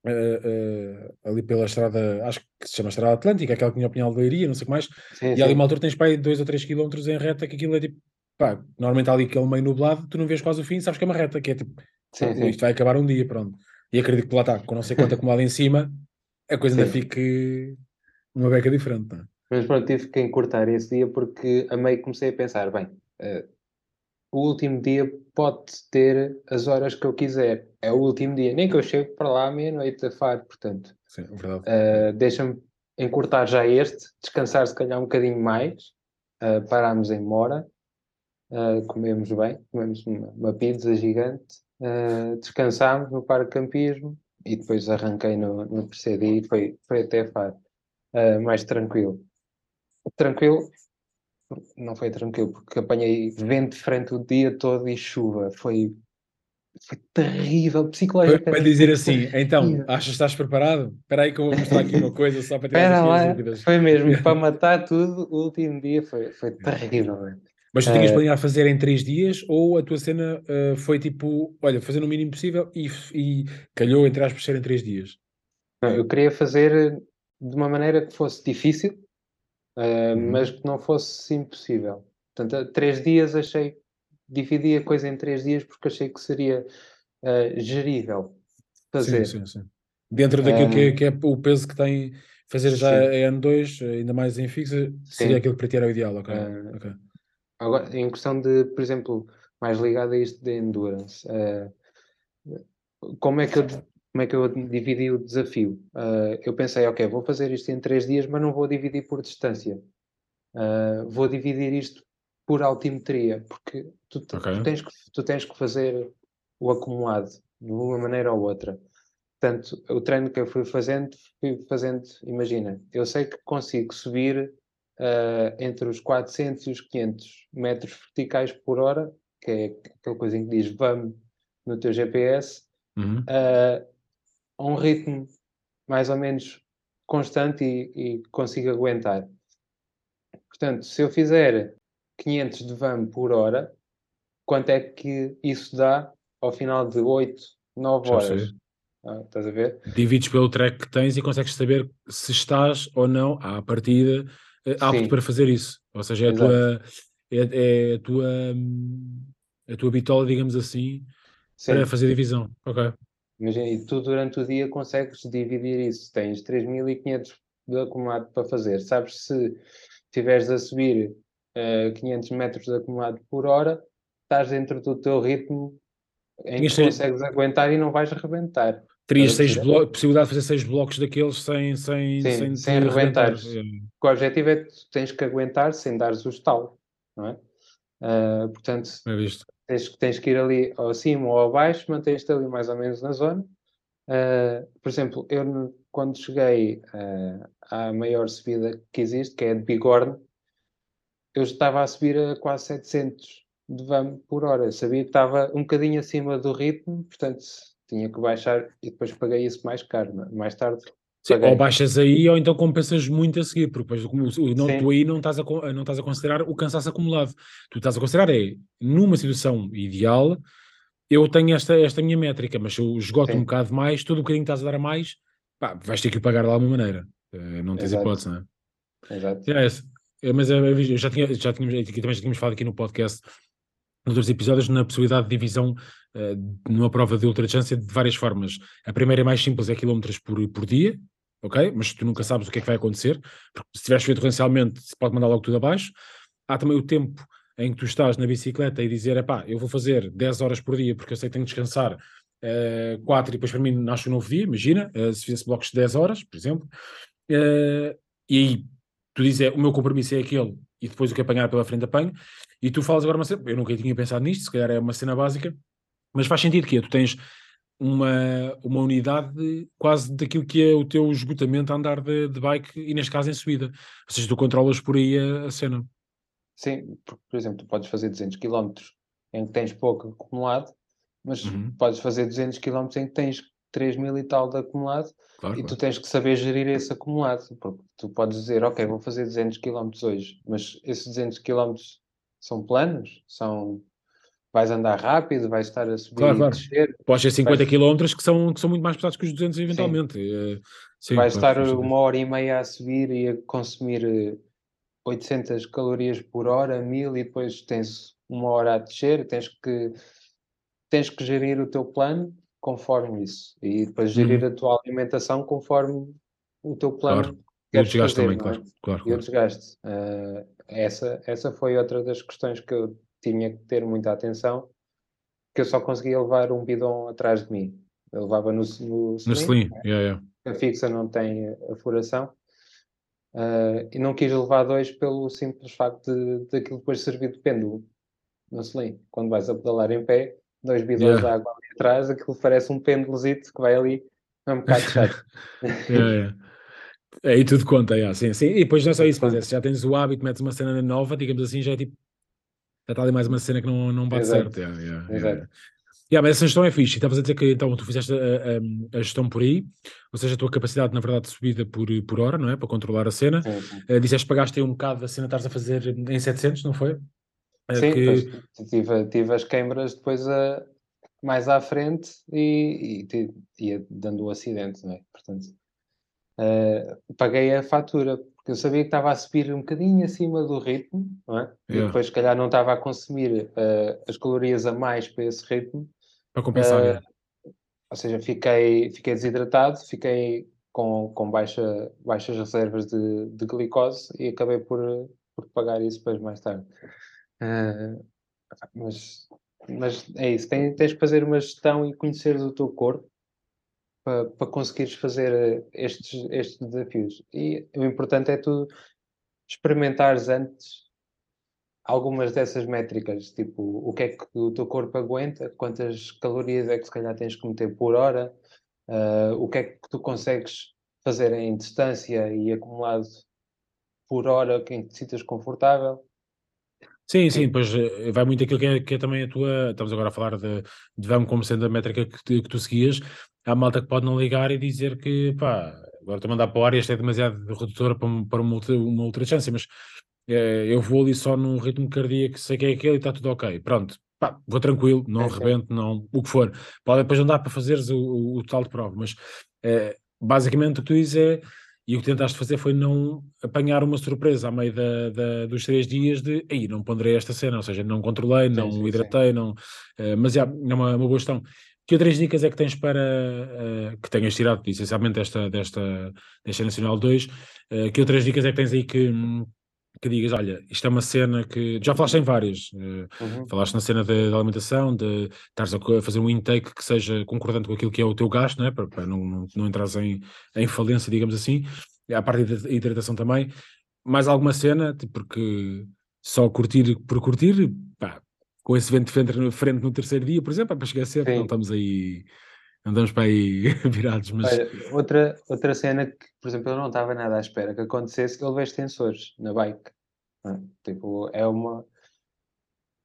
eh, eh, ali pela estrada, acho que se chama Estrada Atlântica, aquela que tinha o Pinhal de Leiria, não sei o que mais, Sim, e ali sim. uma altura tens para aí 2 ou 3 km em reta, que aquilo é tipo, pá, normalmente há ali aquele meio nublado, tu não vês quase o fim, sabes que é uma reta, que é tipo, Sim, "Ui, sim. isto vai acabar um dia, pronto. E acredito que lá está, com não sei quanto acumulado em cima, a coisa ainda Sim. fique uma beca diferente, é? Mas pronto, tive que encurtar esse dia porque a meio comecei a pensar, bem, eh, o último dia pode ter as horas que eu quiser. É o último dia, nem que eu chegue para lá à meia-noite a Faro, portanto. Sim, é verdade. Uh, deixa-me encurtar já este, descansar se calhar um bocadinho mais. Uh, parámos em Mora, uh, comemos bem, comemos uma, uma pizza gigante, uh, descansámos no parque de campismo e depois arranquei no, no dia e foi, foi até Faro, uh, mais tranquilo. Tranquilo, não foi tranquilo, porque apanhei vento de frente o dia todo e chuva, foi, foi terrível, psicologicamente. para dizer assim, então, achas que estás preparado? Espera aí que eu vou mostrar aqui uma coisa só para tirar as dúvidas. foi mesmo, para matar tudo, o último dia foi, foi terrível. Mas tu tinhas Eh, planeado fazer em três dias ou a tua cena eh, foi tipo, olha, fazer no mínimo possível e, e calhou, entre aspas, ser em três dias? Não, eu queria fazer de uma maneira que fosse difícil, Uhum. mas que não fosse impossível. Portanto, três dias achei, dividi a coisa em três dias porque achei que seria gerível fazer. Sim, sim, sim. Dentro daquilo que, é, Ehm, que é o peso que tem fazer já sim. a N2, ainda mais em fixa, seria aquilo que para ti era o ideal, ok? Eh, ok. Agora, em questão de, por exemplo, mais ligado a isto de endurance, eh, como é que eu como é que eu dividi o desafio? Uh, eu pensei, ok, vou fazer isto em três dias, mas não vou dividir por distância. Uh, vou dividir isto por altimetria, porque tu, okay. tu, tens que, tu tens que fazer o acumulado de uma maneira ou outra. Portanto, o treino que eu fui fazendo, fui fazendo, imagina, eu sei que consigo subir uh, entre os 400 e os 500 metros verticais por hora, que é aquela coisa em que diz vamos no teu GPS, uhum. uh, a um ritmo mais ou menos constante e, e consigo aguentar. Portanto, se eu fizer 500 de VAM por hora, quanto é que isso dá ao final de 8, 9 horas? Ah, estás a ver? Divides pelo track que tens e consegues saber se estás ou não à partida apto Sim. para fazer isso. Ou seja, é a tua, é, é, a tua a tua bitola, digamos assim, Sim. para fazer divisão. Ok. Imagina, e tu durante o dia consegues dividir isso. Tens 3.500 de acumulado para fazer. Sabes se estiveres a subir uh, eh, 500 metros de acumulado por hora, estás dentro do teu ritmo em que consegues aguentar e não vais arrebentar. Terias seis possibilidade de fazer seis blocos daqueles sem, sem, Sim, sem, sem arrebentar. O objetivo é que tens que aguentar sem dares o estalo, não é? Uh, portanto, é. Tens, tens que ir ali ao cima ou ao baixo, mantens-te ali mais ou menos na zona. Uh, por exemplo, eu quando cheguei uh, à maior subida que existe, que é de Bigorne, eu estava a subir a quase 700 de VAM por hora. Eu sabia que estava um bocadinho acima do ritmo, portanto tinha que baixar e depois paguei isso mais caro, é? mais tarde. Sim, ou baixas aí ou então compensas muito a seguir, porque depois não, tu aí não estás, a, não estás a considerar o cansaço acumulado. Tu estás a considerar é, numa situação ideal, eu tenho esta, esta minha métrica, mas se eu esgoto Sim. um bocado mais, todo o bocadinho que estás a dar a mais, pá, vais ter que o pagar de alguma maneira. Uh, não tens Exato. hipótese, não é? Exato. É, é, mas é, eu já, tinha, já tínhamos, também já tínhamos falado aqui no podcast, nos episódios, na possibilidade de divisão uh, numa prova de ultra-distância de várias formas. A primeira é mais simples, é quilómetros por, por dia, ok? Mas tu nunca sabes o que é que vai acontecer, porque se tiveres feito torrencialmente, se pode mandar logo tudo abaixo. Há também o tempo em que tu estás na bicicleta e dizer, epá, eu vou fazer 10 horas por dia porque eu sei que tenho que descansar uh, 4 e depois para mim nasce um novo dia, imagina, uh, se fizesse blocos de 10 horas, por exemplo, uh, e aí tu dizes, é, o meu compromisso é aquele e depois o que apanhar pela frente apanho, e tu falas agora uma cena, eu nunca tinha pensado nisto, se calhar é uma cena básica, mas faz sentido que é, tu tens uma, uma unidade quase daquilo que é o teu esgotamento a andar de, de bike e neste caso em subida. Ou seja, tu controlas por aí a, a cena. Sim, por, por exemplo, tu podes fazer 200 km em que tens pouco acumulado, mas uhum. podes fazer 200 km em que tens 3 mil e tal de acumulado claro, e tu tens que saber gerir esse acumulado, porque tu podes dizer, ok, vou fazer 200 km hoje, mas esses 200 km são planos, são vais andar rápido, vais estar a subir claro, e claro. descer. Pode ser 50 vais... km que são, que são muito mais pesados que os 200 eventualmente. Sim. Uh, sim, vais estar uma hora e meia a subir e a consumir 800 eh, calorias por hora, 1000 e depois tens uma hora a descer, tens que, tens que gerir o teu plano conforme isso e depois gerir uhum. a tua alimentação conforme o teu plano. Claro. E o desgaste fazer, também, é? claro. claro, E o desgaste. Uh, essa, essa foi outra das questões que eu tinha que ter muita atenção, que eu só conseguia levar um bidon atrás de mim. Eu levava no, no, no sling, né? yeah, yeah. a fixa não tem a furação. Uh, e não quis levar dois pelo simples facto de, de aquilo depois servir de pêndulo no sling. Quando vais a pedalar em pé, dois bidões yeah. de água ali atrás, aquilo parece um pêndulozito que vai ali, é um bocado chato. yeah, Aí tudo conta, yeah, sim, sim. E depois não é só isso, mas é, se já tens o hábito, metes uma cena nova, digamos assim, já é tipo já está ali mais uma cena que não, não bate Exato. certo. Yeah, yeah, Exato. Yeah. Yeah, mas essa gestão é fixe. Estavas a dizer que então tu fizeste a, a, a, gestão por aí, ou seja, a tua capacidade, na verdade, de subida por, por hora, não é? Para controlar a cena. Sim, sim. Uh, disseste que pagaste aí um bocado da cena, estás a fazer em 700, não foi? Uh, sim, que... tive, tive as câimbras depois a, mais à frente e, e, ia dando o acidente, não é? Portanto, uh, paguei a fatura porque eu sabia que estava a subir um bocadinho acima do ritmo, é? Yeah. E depois, se calhar, não estava a consumir uh, as calorias a mais para esse ritmo. Para compensar, uh, Ou seja, fiquei, fiquei desidratado, fiquei com, com baixa, baixas reservas de, de glicose e acabei por, por pagar isso depois mais tarde. Mas, mas é isso, tens, tens que fazer uma gestão e conhecer o teu corpo para, para conseguires fazer eh, estes, estes desafios. E o importante é tu experimentares antes algumas dessas métricas, tipo o que é que o teu corpo aguenta, quantas calorias é que se calhar tens que meter por hora, uh, o que é que tu consegues fazer em distância e acumulado por hora em que te sintas confortável. Sim, sim, pois eh, vai muito aquilo que é, que é, também a tua. Estamos agora a falar de, de VAM como sendo a métrica que, que tu seguias. Há malta que pode não ligar e dizer que, pá, agora estou a mandar para o ar e esta é demasiado redutora para, para uma, uma ultra chance, mas é, eu vou ali só num ritmo cardíaco, sei que é aquele e está tudo ok. Pronto, pá, vou tranquilo, não é, rebento, não, o que for. Pode depois não dar para fazeres o, o, o total de prova, mas é, basicamente o que tu dizes é e o que tentaste fazer foi não apanhar uma surpresa a meio da, da, dos três dias de aí não ponderei esta cena, ou seja, não controlei, sim, não sim, hidratei, sim. não. Uh, mas já, é uma, uma boa questão. Que outras dicas é que tens para uh, que tenhas tirado, essencialmente desta, desta, desta Nacional 2? Uh, eh, que outras dicas é que tens aí que, que digas, olha, isto é uma cena que já falaste em várias, uhum. falaste na cena da alimentação, de estares a fazer um intake que seja concordante com aquilo que é o teu gasto, não é? para, para não, não, não entrares em, em falência, digamos assim, a parte da hidratação também. Mais alguma cena, tipo, porque só curtir por curtir, pá, com esse vento de frente, no terceiro dia, por exemplo, é para chegar cedo, não estamos aí andamos para aí virados, mas... Olha, outra, outra cena que, por exemplo, eu não estava nada à espera que acontecesse, ele vê extensores na bike. É? Tipo, é uma,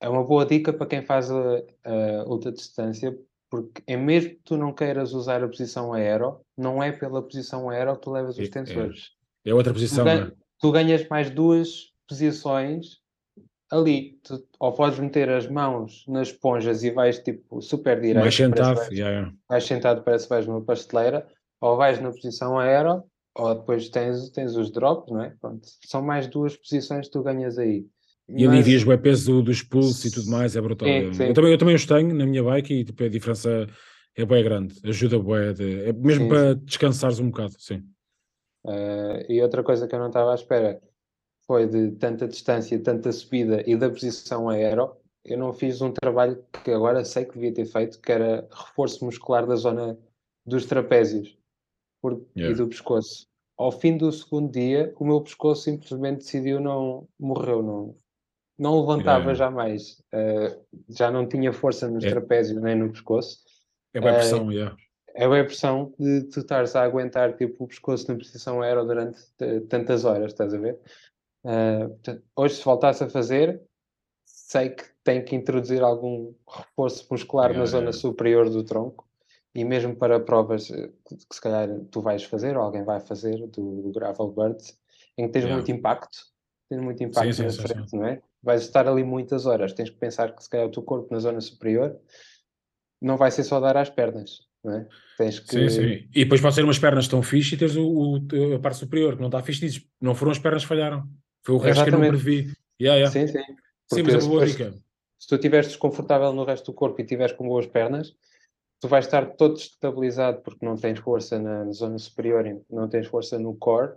é uma boa dica para quem faz a, a ultra distância, porque é mesmo que tu não queiras usar a posição aero, não é pela posição aero que tu levas os é, extensores. É, é outra posição, tu, ganha, é? tu ganhas mais duas posições ali, tu, ou podes meter as mãos nas esponjas e vais tipo super direto. Mais sentado, vais, yeah. vais sentado, parece que vais numa pasteleira, ou vais na posição aero, ou depois tens, tens os drops, não é? Pronto, são mais duas posições que tu ganhas aí. E Mas... alivias o peso dos pulsos e tudo mais, é brutal. Sim, sim. Eu, também, eu também os tenho na minha bike e tipo, a diferença é bem grande, ajuda bem, é mesmo sim, para descansares um bocado, sim. Uh, e outra coisa que eu não estava à espera, foi de tanta distância, tanta subida e da posição aero, eu não fiz um trabalho que agora sei que devia ter feito, que era reforço muscular da zona dos trapézios por, yeah. e do pescoço. Ao fim do segundo dia, o meu pescoço simplesmente decidiu não morreu, não, não levantava yeah. jamais. Uh, já não tinha força nos yeah. trapézios nem no pescoço. É bem pressão, uh, yeah. É bem a pressão de tu estares a aguentar tipo, o pescoço na posição aero durante tantas horas, estás a ver? Uh, portanto, hoje, se voltasse a fazer, sei que tem que introduzir algum reforço muscular na zona superior do tronco e mesmo para provas eh, que, se calhar tu vais fazer ou alguém vai fazer do, do Gravel Birds, em que tens muito impacto, tens muito impacto sim, na sim, frente, sim. não é? Vais estar ali muitas horas, tens que pensar que se calhar o teu corpo na zona superior não vai ser só dar às pernas, não é? Tens que... Sim, sim. E depois pode ser umas pernas tão fixe e teres o, o, a parte superior que não está fixe, dizes, não foram as pernas que falharam. Foi o resto Exatamente. que eu não previ. Yeah, yeah. Sim, sim. Sim, mas é uma boa dica. Se tu estiveres desconfortável no resto do corpo e estiveres com boas pernas, tu vais estar todo estabilizado porque não tens força na, zona superior, não tens força no core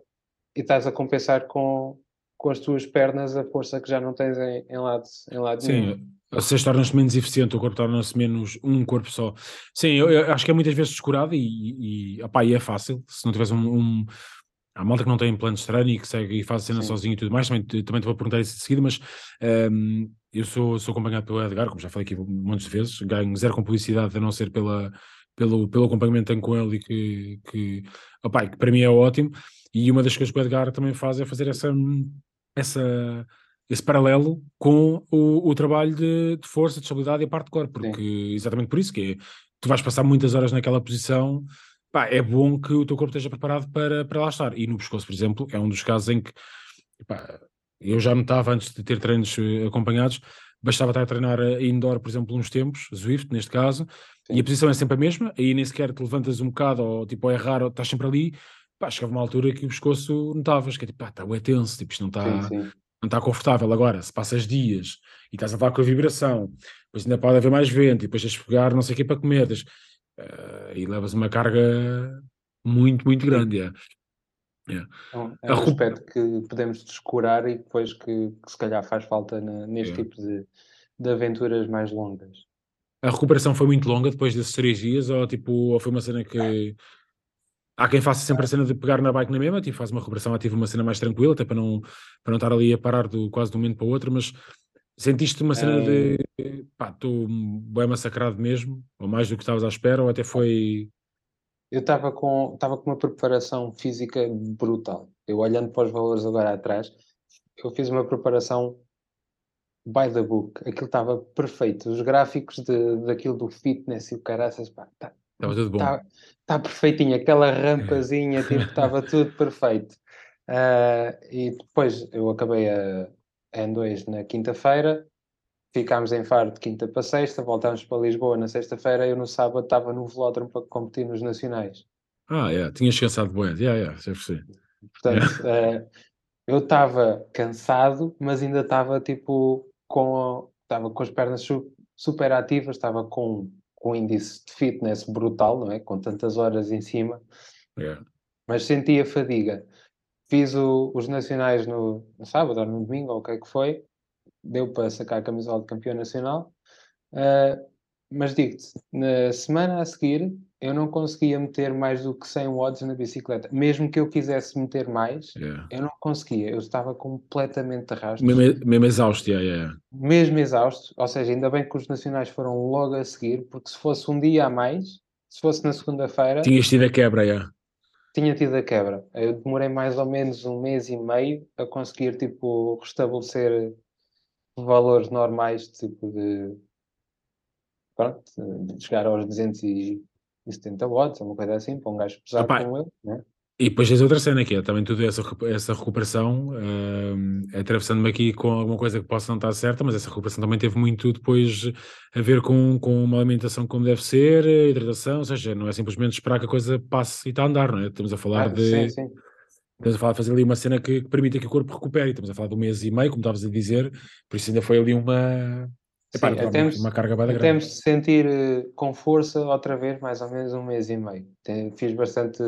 e estás a compensar com, com as tuas pernas a força que já não tens em, em lado, em lado Sim, nenhum. Você torna-se menos eficiente, o corpo torna-se menos um corpo só. Sim, eu, eu, acho que é muitas vezes descurado e, e, opá, e é fácil. Se não tiveres um, um, Há malta que não tem plano estranho e que segue e faz a cena Sim. sozinho e tudo mais, também, também te vou perguntar isso de seguida, mas um, eu sou, sou acompanhado pelo Edgar, como já falei aqui muitas vezes, ganho zero com publicidade, a não ser pela, pelo, pelo acompanhamento que tenho com ele e que, que, opa, que para mim é ótimo. E uma das coisas que o Edgar também faz é fazer essa, essa, esse paralelo com o, o trabalho de, de, força, de estabilidade e a parte de corpo, porque Sim. exatamente por isso que é, tu vais passar muitas horas naquela posição pá, é bom que o teu corpo esteja preparado para, para lá estar. E no pescoço, por exemplo, é um dos casos em que pá, eu já notava antes de ter treinos eh, acompanhados, bastava estar a treinar eh, indoor, por exemplo, uns tempos, Zwift neste caso, Sim. e a posição é sempre a mesma, aí nem sequer te levantas um bocado, ou tipo, ou é raro, ou estás sempre ali, pá, chegava uma altura que o pescoço notavas, que é tipo, pá, está é tenso, tipo, isto não está, não está confortável. Agora, se passas dias e estás a levar com a vibração, depois ainda pode haver mais vento, e depois tens de pegar não sei o que para comer, tens, Uh, e levas uma carga muito, muito grande. É. É. Então, é um aspecto que podemos descurar e depois que, que se calhar faz falta na, neste é. tipo de, de aventuras mais longas. A recuperação foi muito longa depois desses três dias, ou tipo, ou foi uma cena que. Há quem faça sempre a cena de pegar na bike na mesma, tipo, faz uma recuperação ativa, uma cena mais tranquila, até para não, para não estar ali a parar do, quase de um momento para o outro, mas sentiste uma cena de pá, estou bem massacrado mesmo, ou mais do que estavas à espera, ou até foi. Eu estava com, estava com uma preparação física brutal. Eu olhando para os valores agora atrás, eu fiz uma preparação by the book. Aquilo estava perfeito. Os gráficos de, daquilo do fitness e o caraças, pá, tá, Estava tudo bom. Está tá perfeitinho, aquela rampazinha, tipo, estava tudo perfeito. Uh, e depois eu acabei a N2 na quinta-feira, ficámos em Faro de quinta para sexta, voltámos para Lisboa na sexta-feira, eu no sábado estava no velódromo para competir nos nacionais. Ah, yeah. tinhas cansado bem, yeah, yeah, já percebi. Portanto, yeah. uh, eu estava cansado, mas ainda estava tipo com, estava com as pernas super ativas, estava com com um índice de fitness brutal, não é? Com tantas horas em cima. Yeah. Mas sentia fadiga. Fiz o, os nacionais no, no, sábado ou no domingo, ou o que é que foi. Deu para sacar a camisola de campeão nacional. Uh, mas digo-te, na semana a seguir eu não conseguia meter mais do que 100 watts na bicicleta. Mesmo que eu quisesse meter mais, yeah. eu não conseguia. Eu estava completamente arrasto. Mesmo, mesmo exausto, yeah, yeah. Mesmo exausto. Ou seja, ainda bem que os nacionais foram logo a seguir, porque se fosse um dia a mais, se fosse na segunda-feira... Tinhas tido a quebra, yeah. Tinha tido a quebra. Eu demorei mais ou menos um mês e meio a conseguir, tipo, restabelecer valores normais, tipo de... Pronto, de chegar aos 200 e 70 watts, uma coisa assim, para um gajo pesado Opa, como eu, né? E depois tens outra cena que é também tudo essa, essa recuperação, uh, atravessando-me aqui com alguma coisa que possa não estar certa, mas essa recuperação também teve muito depois a ver com, com uma alimentação como deve ser, hidratação, ou seja, não é simplesmente esperar que a coisa passe e está a andar, não é? Estamos a falar ah, de. Sim, sim. Estamos a falar de fazer ali uma cena que, que permita que o corpo recupere, estamos a falar de um mês e meio, como estavas a dizer, por isso ainda foi ali uma, Epá, Sim, temos, uma carga bem grande. Temos de sentir eh, com força outra vez mais ou menos um mês e meio. Fiz bastante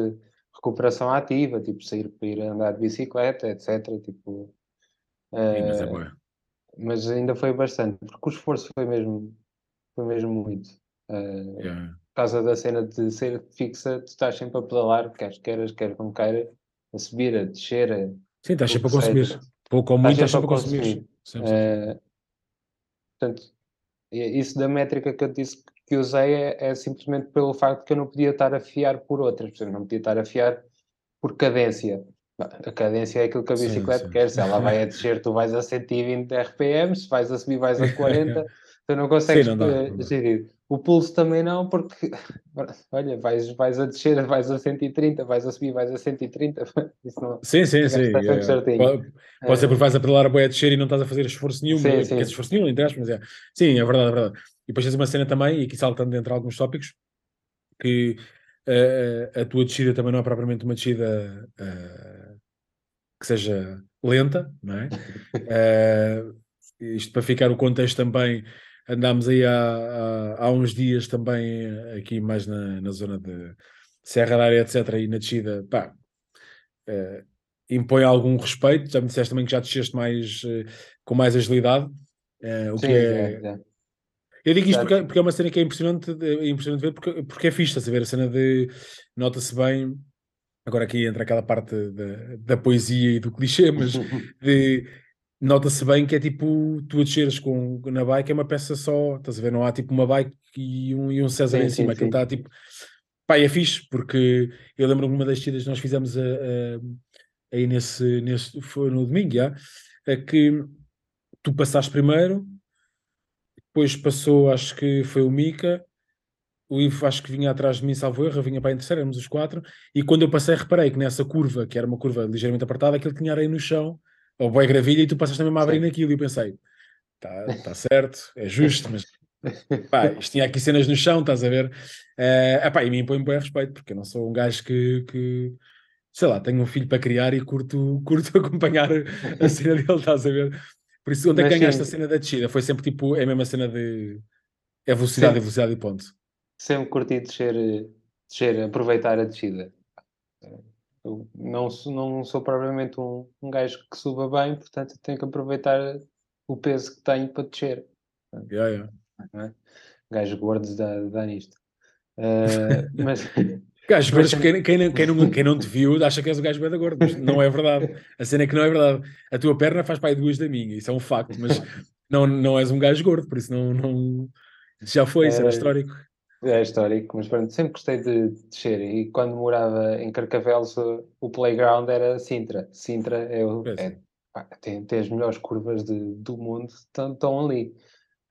recuperação ativa, tipo sair para ir andar de bicicleta, etc. Tipo, mas, é mas, ainda foi bastante, porque o esforço foi mesmo, foi mesmo muito. Uh, yeah. Por causa da cena de ser fixa, tu estás sempre a pedalar, queres queiras, queres não queiras, a subir, a descer. A, Sim, estás sempre a consumir. Pouco ou muito, estás sempre a consumir. Uh, portanto, isso da métrica que eu disse que usei é, é, simplesmente pelo facto que eu não podia estar a fiar por outras, portanto, não podia estar a fiar por cadência. A cadência é aquilo que a bicicleta sim, sim. quer, se ela vai a descer, tu vais a 120 RPM, se vais a subir, vais a 40, tu não consegues sim, não dá, não gerir. O pulso também não, porque olha, vais, vais a descer, vais a 130, vais a subir, vais a 130. Isso não, sim, sim, sim. É, pode, pode ser porque vais a pedalar a boia a descer e não estás a fazer esforço nenhum, sim, sim. esforço nenhum, entre aspas, mas é. Sim, é verdade, é verdade. E depois tens uma cena também, e aqui saltando entre alguns tópicos, que uh, a tua descida também não é propriamente uma descida uh, que seja lenta, não é? isto para ficar o contexto também andámos aí há, há, há, uns dias também aqui mais na, na zona de Serra da Área, etc. E na descida, pá, uh, impõe algum respeito. Já me disseste também que já desceste mais, uh, com mais agilidade. Uh, o Sim, que é... é, é. Eu digo isto porque, porque, é uma cena que é impressionante, é impressionante ver, porque, porque é fixe, a ver a cena de nota-se bem. Agora aqui entra aquela parte da, da poesia e do clichê, mas de nota-se bem que é tipo, tu a desceres com, na bike é uma peça só, estás a ver? Não há tipo uma bike e um, e um César sim, em cima, que está tipo. Pá, é fixe, porque eu lembro-me uma das descidas que nós fizemos a, a, aí nesse, nesse. Foi no domingo, já, é que tu passaste primeiro, depois passou, acho que foi o Mica, o Ivo acho que vinha atrás de mim, salvo erro, vinha para a terceira, éramos os quatro, e quando eu passei reparei que nessa curva, que era uma curva ligeiramente apertada, aquilo tinha areia no chão, ou boa gravilha e tu passas também a abrir naquilo. E eu pensei, está tá certo, é justo, mas pá, isto tinha aqui cenas no chão, estás a ver? Uh, epá, e me impõe bom respeito, porque eu não sou um gajo que, que, sei lá, tenho um filho para criar e curto, curto acompanhar a cena dele, estás a ver? Por isso, onde é que ganhaste a cena da descida? Foi sempre tipo, é a mesma cena de é velocidade, é velocidade e ponto. Sempre curti descer, descer, aproveitar a descida. Eu não, não sou propriamente um, um gajo que suba bem, portanto tenho que aproveitar o peso que tenho para descer. Yeah, yeah. É? Gajos gordos dá, dá nisto. Uh, mas. Gajo gordo, quem, quem, quem, não, quem não te viu acha que és o gajo da gordo, mas não é verdade. A cena é que não é verdade. A tua perna faz aí duas da minha, isso é um facto, mas não, não és um gajo gordo, por isso não. não... Já foi, isso era histórico. É histórico, mas pronto, sempre gostei de descer e quando morava em Carcavelos o playground era Sintra. Sintra é, o, é pá, tem, tem as melhores curvas de, do mundo, estão, estão ali.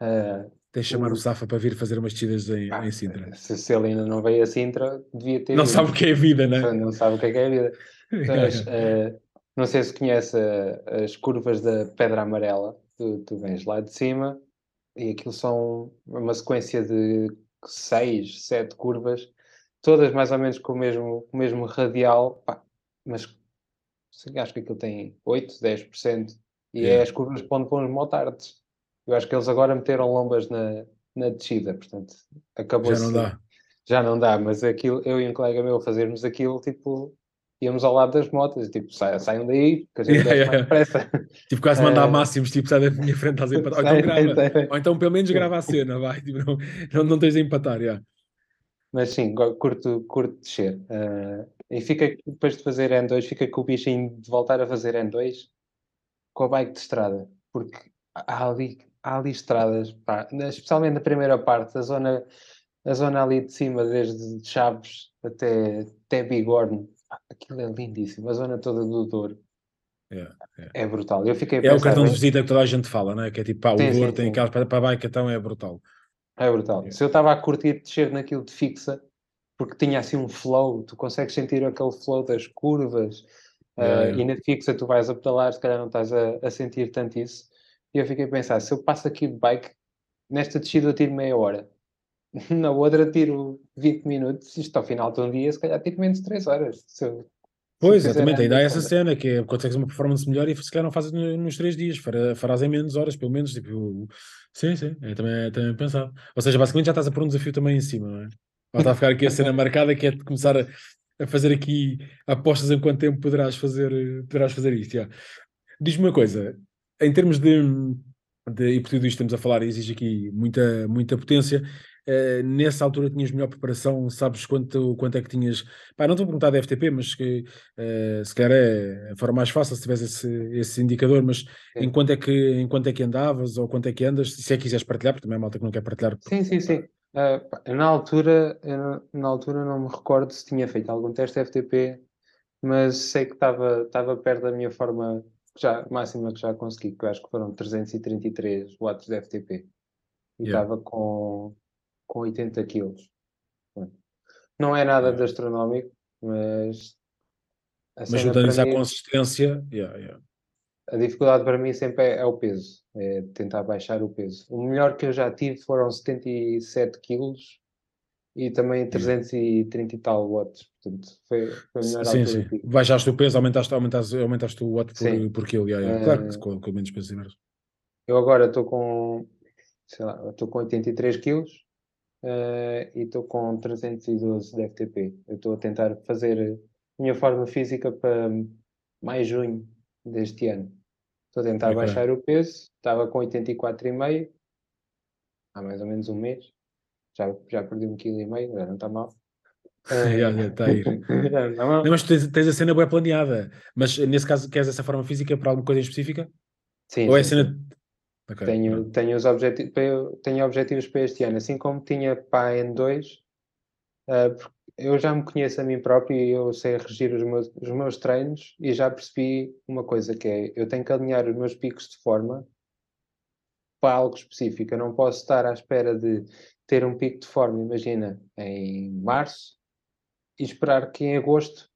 Uh, Tens de chamar o Safa para vir fazer umas descidas em, ah, em Sintra. Se, se ele ainda não veio a Sintra, devia ter. Não vindo. sabe o que é a vida, né? Não sabe o que é, que é a vida. Mas, uh, não sei se conhece uh, as curvas da Pedra Amarela. Tu, tu vens lá de cima e aquilo são uma sequência de seis, sete curvas, todas mais ou menos com o mesmo, o mesmo radial, pá, mas acho que aquilo tem 8, 10%, e é, é as curvas onde vão os motards. Eu acho que eles agora meteram lombas na, na descida, portanto, acabou Já não dá. Já não dá, mas aquilo, eu e um colega meu fazermos aquilo, tipo, íamos ao lado das motas, tipo, sa saiam daí, que a gente yeah, yeah. pressa. Tipo, quase mandar uh... máximos, tipo, sai da minha frente, estás a empatar. Ou então, grava, ou então pelo menos grava a cena, vai, tipo, não, não, não tens de empatar, yeah. Mas sim, curto, curto descer. Uh, e fica, depois de fazer N2, fica com o bichinho de voltar a fazer N2 com a bike de estrada, porque há ali há ali estradas, pá, especialmente na primeira parte, a zona, a zona ali de cima, desde Chaves até, até Bigorne, aquilo é lindíssimo, a zona toda do Douro. É, é. é brutal. Eu fiquei é o cartão de visita que toda a gente fala, não é? Que é tipo, pá, o sim, Douro sim, tem aquelas para, para a bike, então é brutal. É brutal. É. Se eu estava a curtir descer naquilo de fixa, porque tinha assim um flow, tu consegues sentir aquele flow das curvas, uh, e na fixa tu vais a pedalar, se calhar não estás a, a sentir tanto isso. E eu fiquei a pensar, se eu passo aqui de bike, nesta descida eu tiro meia hora. Na outra tiro 20 minutos, isto ao final de um dia, se calhar tiro menos de 3 horas. Pois, exatamente, ainda há essa cena, que é, consegues uma performance melhor e se calhar não fazes nos 3 dias, farás em menos horas, pelo menos, tipo, sim, sim, é também, é também pensado. Ou seja, basicamente já estás a pôr um desafio também em cima, não é? Vai estar a ficar aqui a cena marcada, que é de começar a, a, fazer aqui apostas em quanto tempo poderás fazer, poderás fazer isto, já. Diz-me uma coisa, em termos de, de, e por tudo isto estamos a falar, exige aqui muita, muita potência. Uh, nessa altura tinhas melhor preparação, sabes quanto, quanto é que tinhas. Pá, não estou a perguntar da FTP, mas que uh, se calhar é a forma mais fácil se tivesse esse, esse indicador, mas em quanto, é que, em quanto é que andavas ou quanto é que andas, se é que quiseres partilhar, porque também é malta que não quer partilhar. Sim, sim, sim. Uh, na, altura, na altura não me recordo se tinha feito algum teste FTP, mas sei que estava perto da minha forma já, máxima que já consegui, que eu acho que foram 333 watts de FTP. E estava yeah. com, com 80 quilos. Não é nada de astronómico, mas. Mas juntando isso à consistência, yeah, yeah. a dificuldade para mim sempre é, é, o peso, é tentar baixar o peso. O melhor que eu já tive foram 77 quilos e também 330 e tal watts. Portanto, foi, foi a melhor sim, sim. Baixaste o peso, aumentaste, aumentaste, aumentaste o watt por, por quilo. Yeah, yeah. Claro que com, com menos peso Eu agora estou com, sei lá, estou com 83 quilos uh, e estou com 312 de FTP. Eu estou a tentar fazer a minha forma física para mais junho deste ano. Estou a tentar okay. baixar o peso, estava com 84,5 há mais ou menos um mês já, já perdi um quilo e meio, já não está mal. Já, já está aí. não, mas tens, tens, a cena bem planeada, mas nesse caso queres essa forma física para alguma coisa em específica? Sim. Ou é sim, é cena... Okay. Tenho, tenho, os objetivos, tenho objetivos para este ano, assim como tinha para a N2, uh, eu já me conheço a mim próprio e eu sei regir os meus, os meus treinos e já percebi uma coisa que é, eu tenho que alinhar os meus picos de forma para algo específico, eu não posso estar à espera de ter um pico de forma, imagina, em março, e esperar que em agosto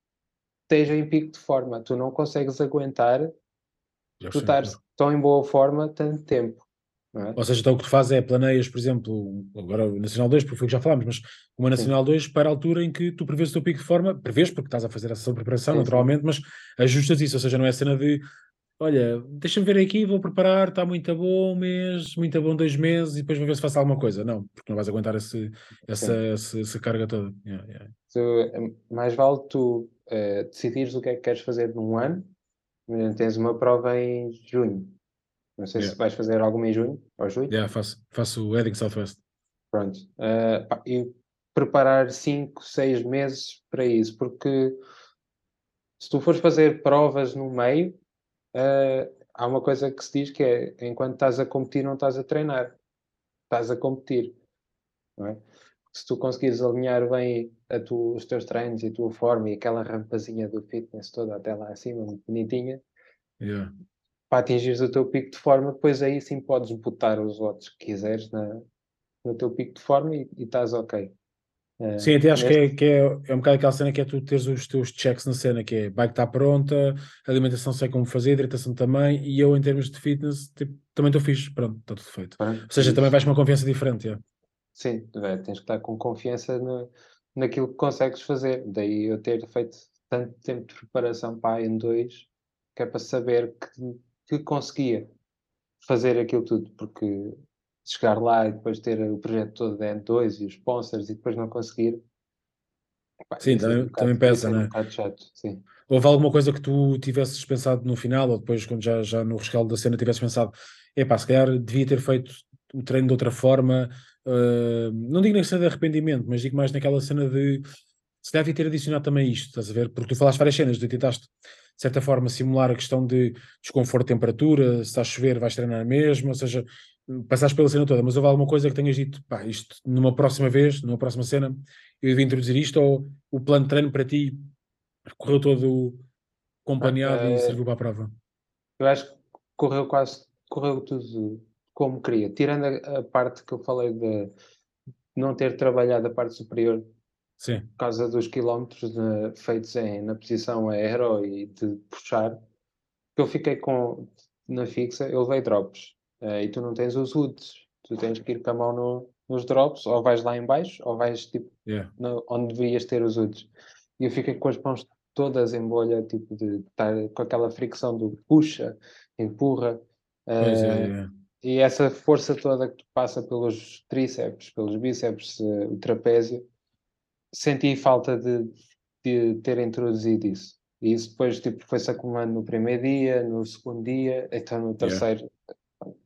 esteja em pico de forma. Tu não consegues aguentar Já tu estar tão em boa forma tanto tempo. É? Ou seja, então o que tu fazes é planeias, por exemplo, agora o Nacional 2, porque foi o que já falámos, mas uma Nacional sim. 2 para a altura em que tu prevês o teu pico de forma, prevês porque estás a fazer essa preparação sim, naturalmente, sim. mas ajustas isso, ou seja, não é cena de olha, deixa-me ver aqui, vou preparar, está muito bom um mês, muito bom dois meses e depois vou ver se faço alguma coisa. Não, porque não vais aguentar esse, essa, essa, essa, carga toda. Yeah, yeah. So, mais vale tu uh, decidires o que é que queres fazer num ano. Tens uma prova em junho. Não sei yeah. se vais fazer alguma em junho ou julho. Yeah, faço, faço o Edding Southwest. Pronto. Uh, pá, e preparar 5, 6 meses para isso, porque se tu fores fazer provas no meio, uh, há uma coisa que se diz que é enquanto estás a competir, não estás a treinar, estás a competir. É? Se tu conseguires alinhar bem tu, os teus treinos e a tua forma e aquela rampazinha do fitness toda até lá acima, muito bonitinha, yeah. para atingires o teu pico de forma, depois aí sim podes botar os outros que quiseres na, no teu pico de forma e, e estás ok. Uh, Sim, até acho que, é, que é, é um bocado aquela cena que é tu teres os teus checks na cena, que é bike está pronta, alimentação sei como fazer, hidratação também, e eu em termos de fitness tipo, também estou fixe, pronto, está tudo feito. Pronto, Ou seja, também vais com uma confiança diferente. É. Sim, é, tens que estar com confiança no, naquilo que consegues fazer. Daí eu ter feito tanto tempo de preparação para a N2 que é para saber que, que conseguia fazer aquilo tudo, porque chegar lá e depois ter o projeto todo da N2 e os sponsors e depois não conseguir. sim, também, é um também pesa, não é? Um chato, sim. Houve alguma coisa que tu tivesses pensado no final, ou depois, quando já, já no rescaldo da cena, tivesses pensado, epá, se calhar devia ter feito o treino de outra forma, uh, não digo nem cena de arrependimento, mas digo mais naquela cena de se deve ter adicionado também isto, estás a ver? Porque tu falaste várias cenas, de tentaste de certa forma simular a questão de desconforto de temperatura, se está a chover vais treinar mesmo, ou seja, passaste pela cena toda, mas houve alguma coisa que tenhas dito, pá, isto numa próxima vez, numa próxima cena, eu devia introduzir isto, ou o plano de treino para ti correu todo acompanhado e serviu para a prova? Eu acho que correu quase, correu tudo como queria, tirando a, a parte que eu falei de não ter trabalhado a parte superior Sim. por causa dos quilómetros feitos em, na posição aero e de puxar, eu fiquei com na fixa, eu levei drops Uh, e tu não tens os UDs, tu tens que ir com a mão no, nos drops, ou vais lá em baixo, ou vais tipo yeah. no, onde devias ter os UDs. E eu fiquei com as mãos todas em bolha, tipo de estar com aquela fricção do puxa, empurra. Uh, E essa força toda que tu passa pelos tríceps, pelos bíceps, uh, o trapézio, senti falta de, de ter introduzido isso. E isso depois tipo, foi-se acumulando no primeiro dia, no segundo dia, então no terceiro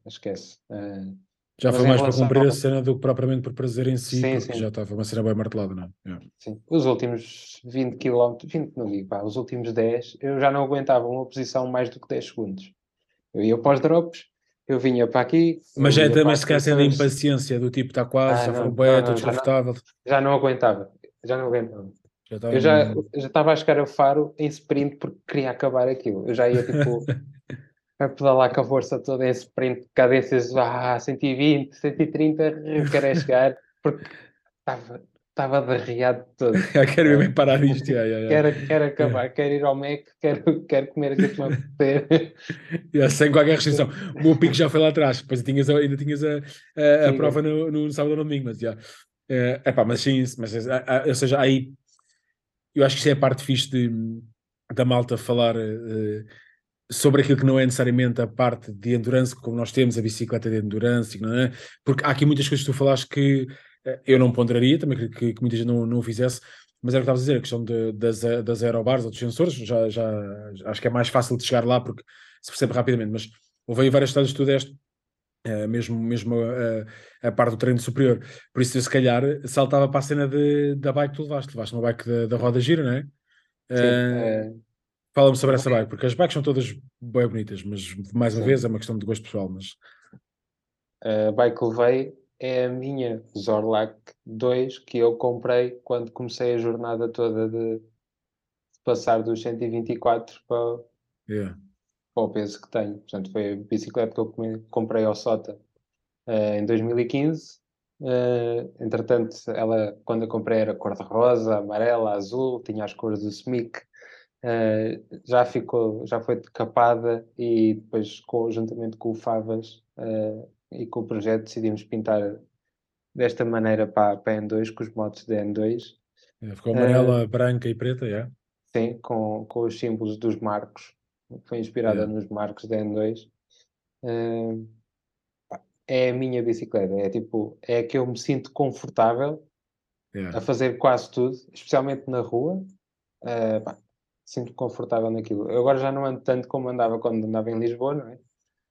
esquece. Uh, já foi mais para cumprir ao... a cena do que propriamente por prazer em si, sim, porque sim. já estava uma cena bem martelada, não é? Yeah. Sim, os últimos 20 km, 20 não digo, pá, os últimos 10, eu já não aguentava uma posição mais do que 10 segundos. Eu ia para os drops, eu vinha para aqui. Mas já é também se calhar sendo impaciência, do tipo está quase, ah, já foram bem, estou desconfortável. Já não aguentava, já não aguentava. Já eu já, já estava a chegar a faro em sprint porque queria acabar aquilo. Eu já ia tipo a pedalar com a força toda em sprint, cadências ah, 120, 130, eu quero é chegar, porque estava, estava derriado todo. quero mesmo parar isto. Yeah, yeah, yeah. Quero, quero acabar, quero ir ao Mac, quero, quero comer aquilo que me apetecer. yeah, sem qualquer restrição. O meu pico já foi lá atrás, depois tinhas, ainda tinhas a, a, a prova no, no, sábado ou no domingo, mas já. Yeah. Uh, epá, mas sim, mas, ou seja, aí eu acho que isso é a parte fixe de, da malta falar. Uh, sobre aquilo que não é necessariamente a parte de endurance, como nós temos a bicicleta de endurance, é? porque há aqui muitas coisas que tu falaste que eh, eu não ponderaria, também que, que, que muita gente não, não o fizesse, mas era o que estavas a dizer, a questão de, das, das aerobars ou dos sensores, já, já acho que é mais fácil de chegar lá porque se percebe rapidamente, mas houve aí várias histórias que tu deste, uh, mesmo, mesmo a, a, parte do treino superior, por isso eu se calhar saltava para a cena de, da bike que tu levaste, levaste uma bike da, da roda gira, não é? Sim, uh, é Fala-me sobre essa bike, porque as bikes são todas bem bonitas, mas mais uma Sim. vez é uma questão de gosto pessoal. Mas... A bike que levei é a minha Zorlac 2 que eu comprei quando comecei a jornada toda de, passar dos 124 para, yeah. para o peso que tenho. Portanto, foi a bicicleta que eu comprei ao Sota uh, em 2015. Uh, eh, entretanto, ela, quando eu comprei, era cor-de-rosa, amarela, azul, tinha as cores do SMIC Uh, já ficou, já foi decapada e depois conjuntamente com o Favas uh, e com o projeto decidimos pintar desta maneira para, para a N2, com os motos da N2. É, ficou amarela, uh, branca e preta, é? Sim, com, com os símbolos dos marcos. Foi inspirada nos marcos da N2. é a minha bicicleta, é tipo, é que eu me sinto confortável a fazer quase tudo, especialmente na rua. Uh, pá, sinto confortável naquilo. Eu agora já não ando tanto como andava quando andava em Lisboa, não é?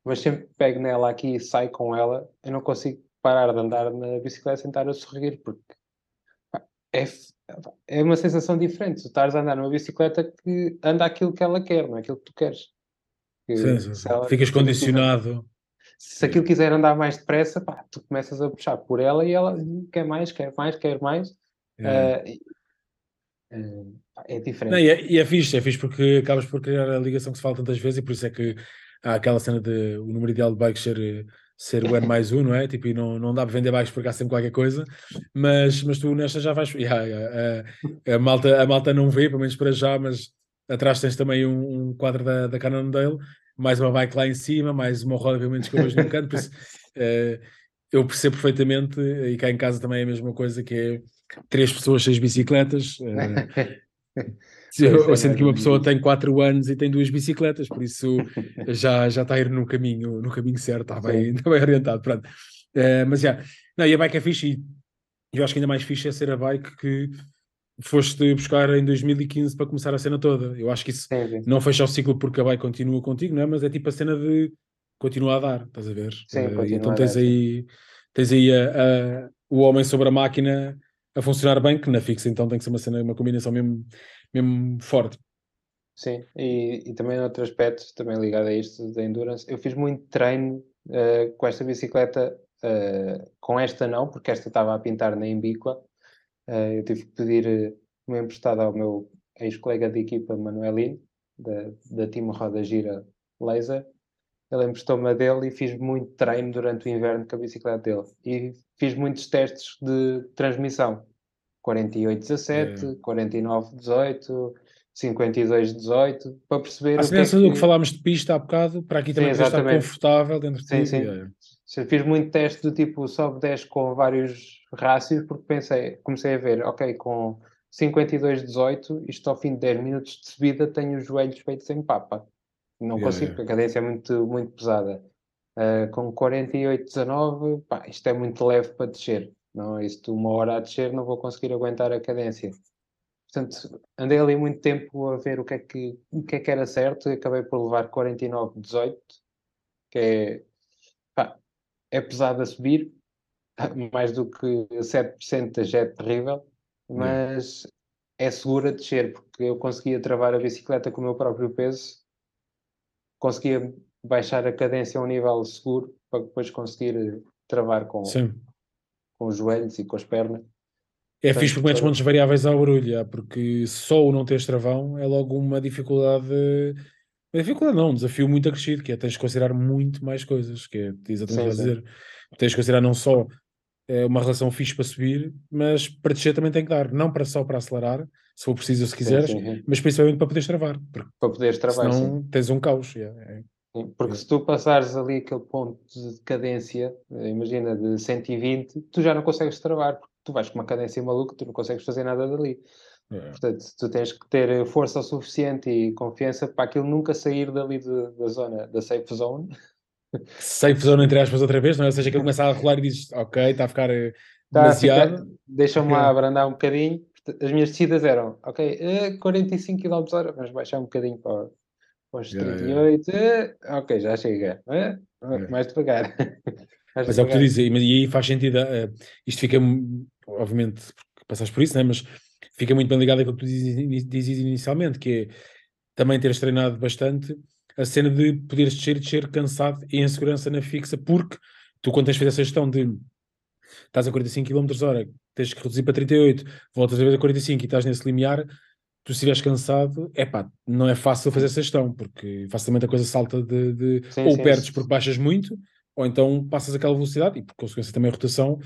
Mas sempre pego nela aqui e saio com ela, eu não consigo parar de andar na bicicleta sem estar a sorrir, porque é, é uma sensação diferente. Tu estás a andar numa bicicleta que anda aquilo que ela quer, não é aquilo que tu queres. Que, sim, sim. Ela, Ficas condicionado. Se aquilo quiser andar mais depressa, pá, tu começas a puxar por ela e ela quer mais, quer mais, quer mais. É, uh, é diferente. Não, e, é, e é fixe, é fixe porque acabas por criar a ligação que se fala tantas vezes e por isso é que há aquela cena de o número ideal de bikes ser, ser o N mais um, não é? Tipo, e não, não dá para vender bikes porque há sempre qualquer coisa, mas, mas tu nesta já vais. Yeah, yeah, a, a, malta, a malta não vê, pelo menos para já, mas atrás tens também um, um quadro da, da Cannondale, mais uma bike lá em cima, mais uma roda, pelo menos que eu vejo no canto, por isso uh, eu percebo perfeitamente, e cá em casa também é a mesma coisa, que é três pessoas, seis bicicletas. Uh, eu, sinto que uma pessoa tem quatro anos e tem duas bicicletas, por isso já, já está a ir no caminho, no caminho certo, está bem, está bem orientado. Pronto. Uh, mas já, não, e a bike é fixe e eu acho que ainda mais fixe é ser a bike que foste buscar em 2015 para começar a cena toda. Eu acho que isso sim, sim. não fecha o ciclo porque a bike continua contigo, não é? Mas é tipo a cena de continuar a dar, estás a ver? Sim, uh, então tens dar, aí, tens aí a, a, o homem sobre a máquina a funcionar bem, que na fixa então tem que ser uma cena, uma combinação mesmo, mesmo forte. Sim, e, e também outro aspecto, também ligado a isto da endurance, eu fiz muito treino uh, com esta bicicleta, uh, com esta não, porque esta estava a pintar na Embíqua, uh, eu tive que pedir uma emprestada ao meu ex-colega de equipa, Manuelino, da, da Team Roda Gira Laser, ele emprestou-me a dele e fiz muito treino durante o inverno com a bicicleta dele. E fiz muitos testes de transmissão. 48-17, é. 49-18, 52-18, para perceber. A semelhança é que... do que falámos de pista há bocado, para aqui também sim, estar confortável dentro sim, de sim. sim. Fiz muito teste do tipo sobe 10 com vários rácios, porque pensei, comecei a ver, ok, com 52-18, isto ao fim de 10 minutos de subida tenho os joelhos feitos em papa. Não yeah, consigo, yeah. porque a cadência é muito, muito pesada. Uh, com 48-19, isto é muito leve para descer. Não, isto uma hora a descer não vou conseguir aguentar a cadência. Portanto, andei ali muito tempo a ver o que é que, o que, é que era certo e acabei por levar 49-18, que é, pá, é pesado a subir, mais do que 7% já é terrível, mas é seguro a descer, porque eu conseguia travar a bicicleta com o meu próprio peso conseguia baixar a cadência a um nível seguro para depois conseguir travar com, com os joelhos e com as pernas. É fixe porque metes montes variáveis ao barulho, porque só o não teres travão é logo uma dificuldade. Uma dificuldade não, um desafio muito acrescido, que é tens de considerar muito mais coisas, que é exatamente sim, a dizer. Tens de considerar não só é, uma relação fixe para subir, mas para descer também tem que dar, não para só para acelerar, se for preciso, se quiseres, sim, sim. mas principalmente para poderes travar. Para poderes travar, senão sim. tens um caos. É, porque se tu passares ali aquele ponto de cadência, imagina de 120, tu já não consegues travar, porque tu vais com uma cadência maluca, tu não consegues fazer nada dali. É. Portanto, tu tens que ter força o suficiente e confiança para aquilo nunca sair dali de, da zona, da safe zone. Safe zone, entre aspas, outra vez, não é? Ou seja, que ele começa a rolar e dizes, ok, está a ficar eh, demasiado. Deixa-me lá abrandar um bocadinho as minhas descidas eram, ok, uh, 45 km hora, vamos baixar um bocadinho para, para os 38, yeah. Uh, ok, já chega, yeah. mais devagar. mais mas devagar. é o que tu dizes, e aí faz sentido, uh, isto fica, obviamente, porque passaste por isso, né? mas fica muito bem ligado àquilo que tu dizes, dizes inicialmente, que é também teres treinado bastante a cena de poderes descer, descer cansado e em segurança na fixa, porque tu quando tens feito essa gestão de estás a 45 km hora, tens que reduzir para 38, voltas a ver a 45 e estás nesse limiar, tu se estiveres cansado, é pá, não é fácil fazer essa gestão, porque facilmente a coisa salta de, de sim, ou sim, perdes sim. porque baixas muito, ou então passas aquela velocidade e por consequência também a rotação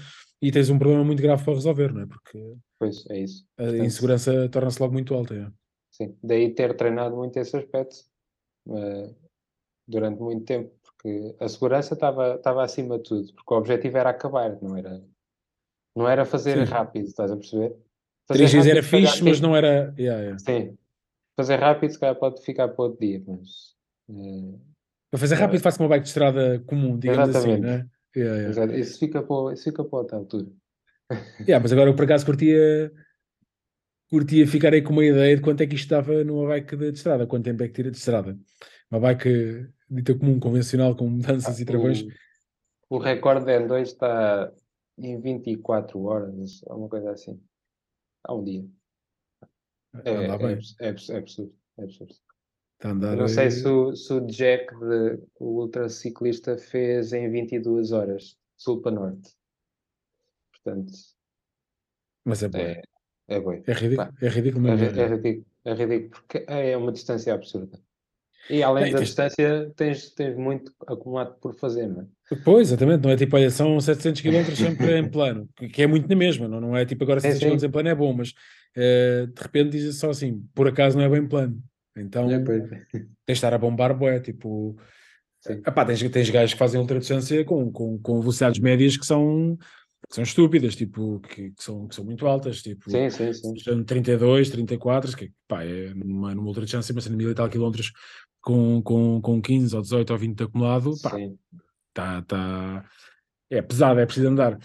e tens um problema muito grave para resolver, não é? Porque pois, é isso. a Portanto, insegurança torna-se logo muito alta. É. Sim, daí ter treinado muito esse aspecto uh, durante muito tempo, porque a segurança estava, estava acima de tudo, porque o objetivo era acabar, não era não era fazer Sim. rápido, estás a perceber? Fazer 3 era fixe, mas não era. Yeah, yeah. Sim. Fazer rápido, se calhar pode ficar para outro dia, mas. Uh, para fazer rápido, uh, faço uma bike de estrada comum, digamos assim, exatamente. assim, né? Yeah, yeah. Isso, fica para, isso fica para outra altura. yeah, mas agora eu por acaso curtia curtia ficar aí com uma ideia de quanto é que isto estava numa bike de, de estrada, quanto tempo é que tira de estrada. Uma bike dita comum, convencional, com mudanças ah, e travões. o recorde de N2 está em 24 horas, alguma coisa assim. Há um dia. É, é, é, é, é absurdo. É absurdo. Não sei se o, se o Jack, de, o ultraciclista, fez em 22 horas, sul para norte. Portanto, Mas é bom. é, é bom. É ridículo, é ridículo É, ri- é ridículo, é ridículo, porque é uma distância absurda. E além Bem, da tens- distância, tens, tens muito acumulado por fazer, não é? Pois, exatamente, não é tipo, olha, são 700 km sempre em plano, que é muito na mesma, não, não é tipo agora Sim, 700 km sim. em plano é bom, mas eh, de repente dizem só assim, por acaso não é bem plano. Então É, pois. tens de estar a bombar, bué, tipo, Sim. epá, tens, tens gajos que fazem ultradistância com, com, com velocidades médias que são, que são estúpidas, tipo, que, que são, que são muito altas, tipo, Sim, sim, sim. são 32, 34, que pá, é numa, numa ultradistância, mas mil e tal quilómetros com, com, com 15 ou 18 ou 20 de acumulado, pá, tá, tá, é pesado, é preciso andar.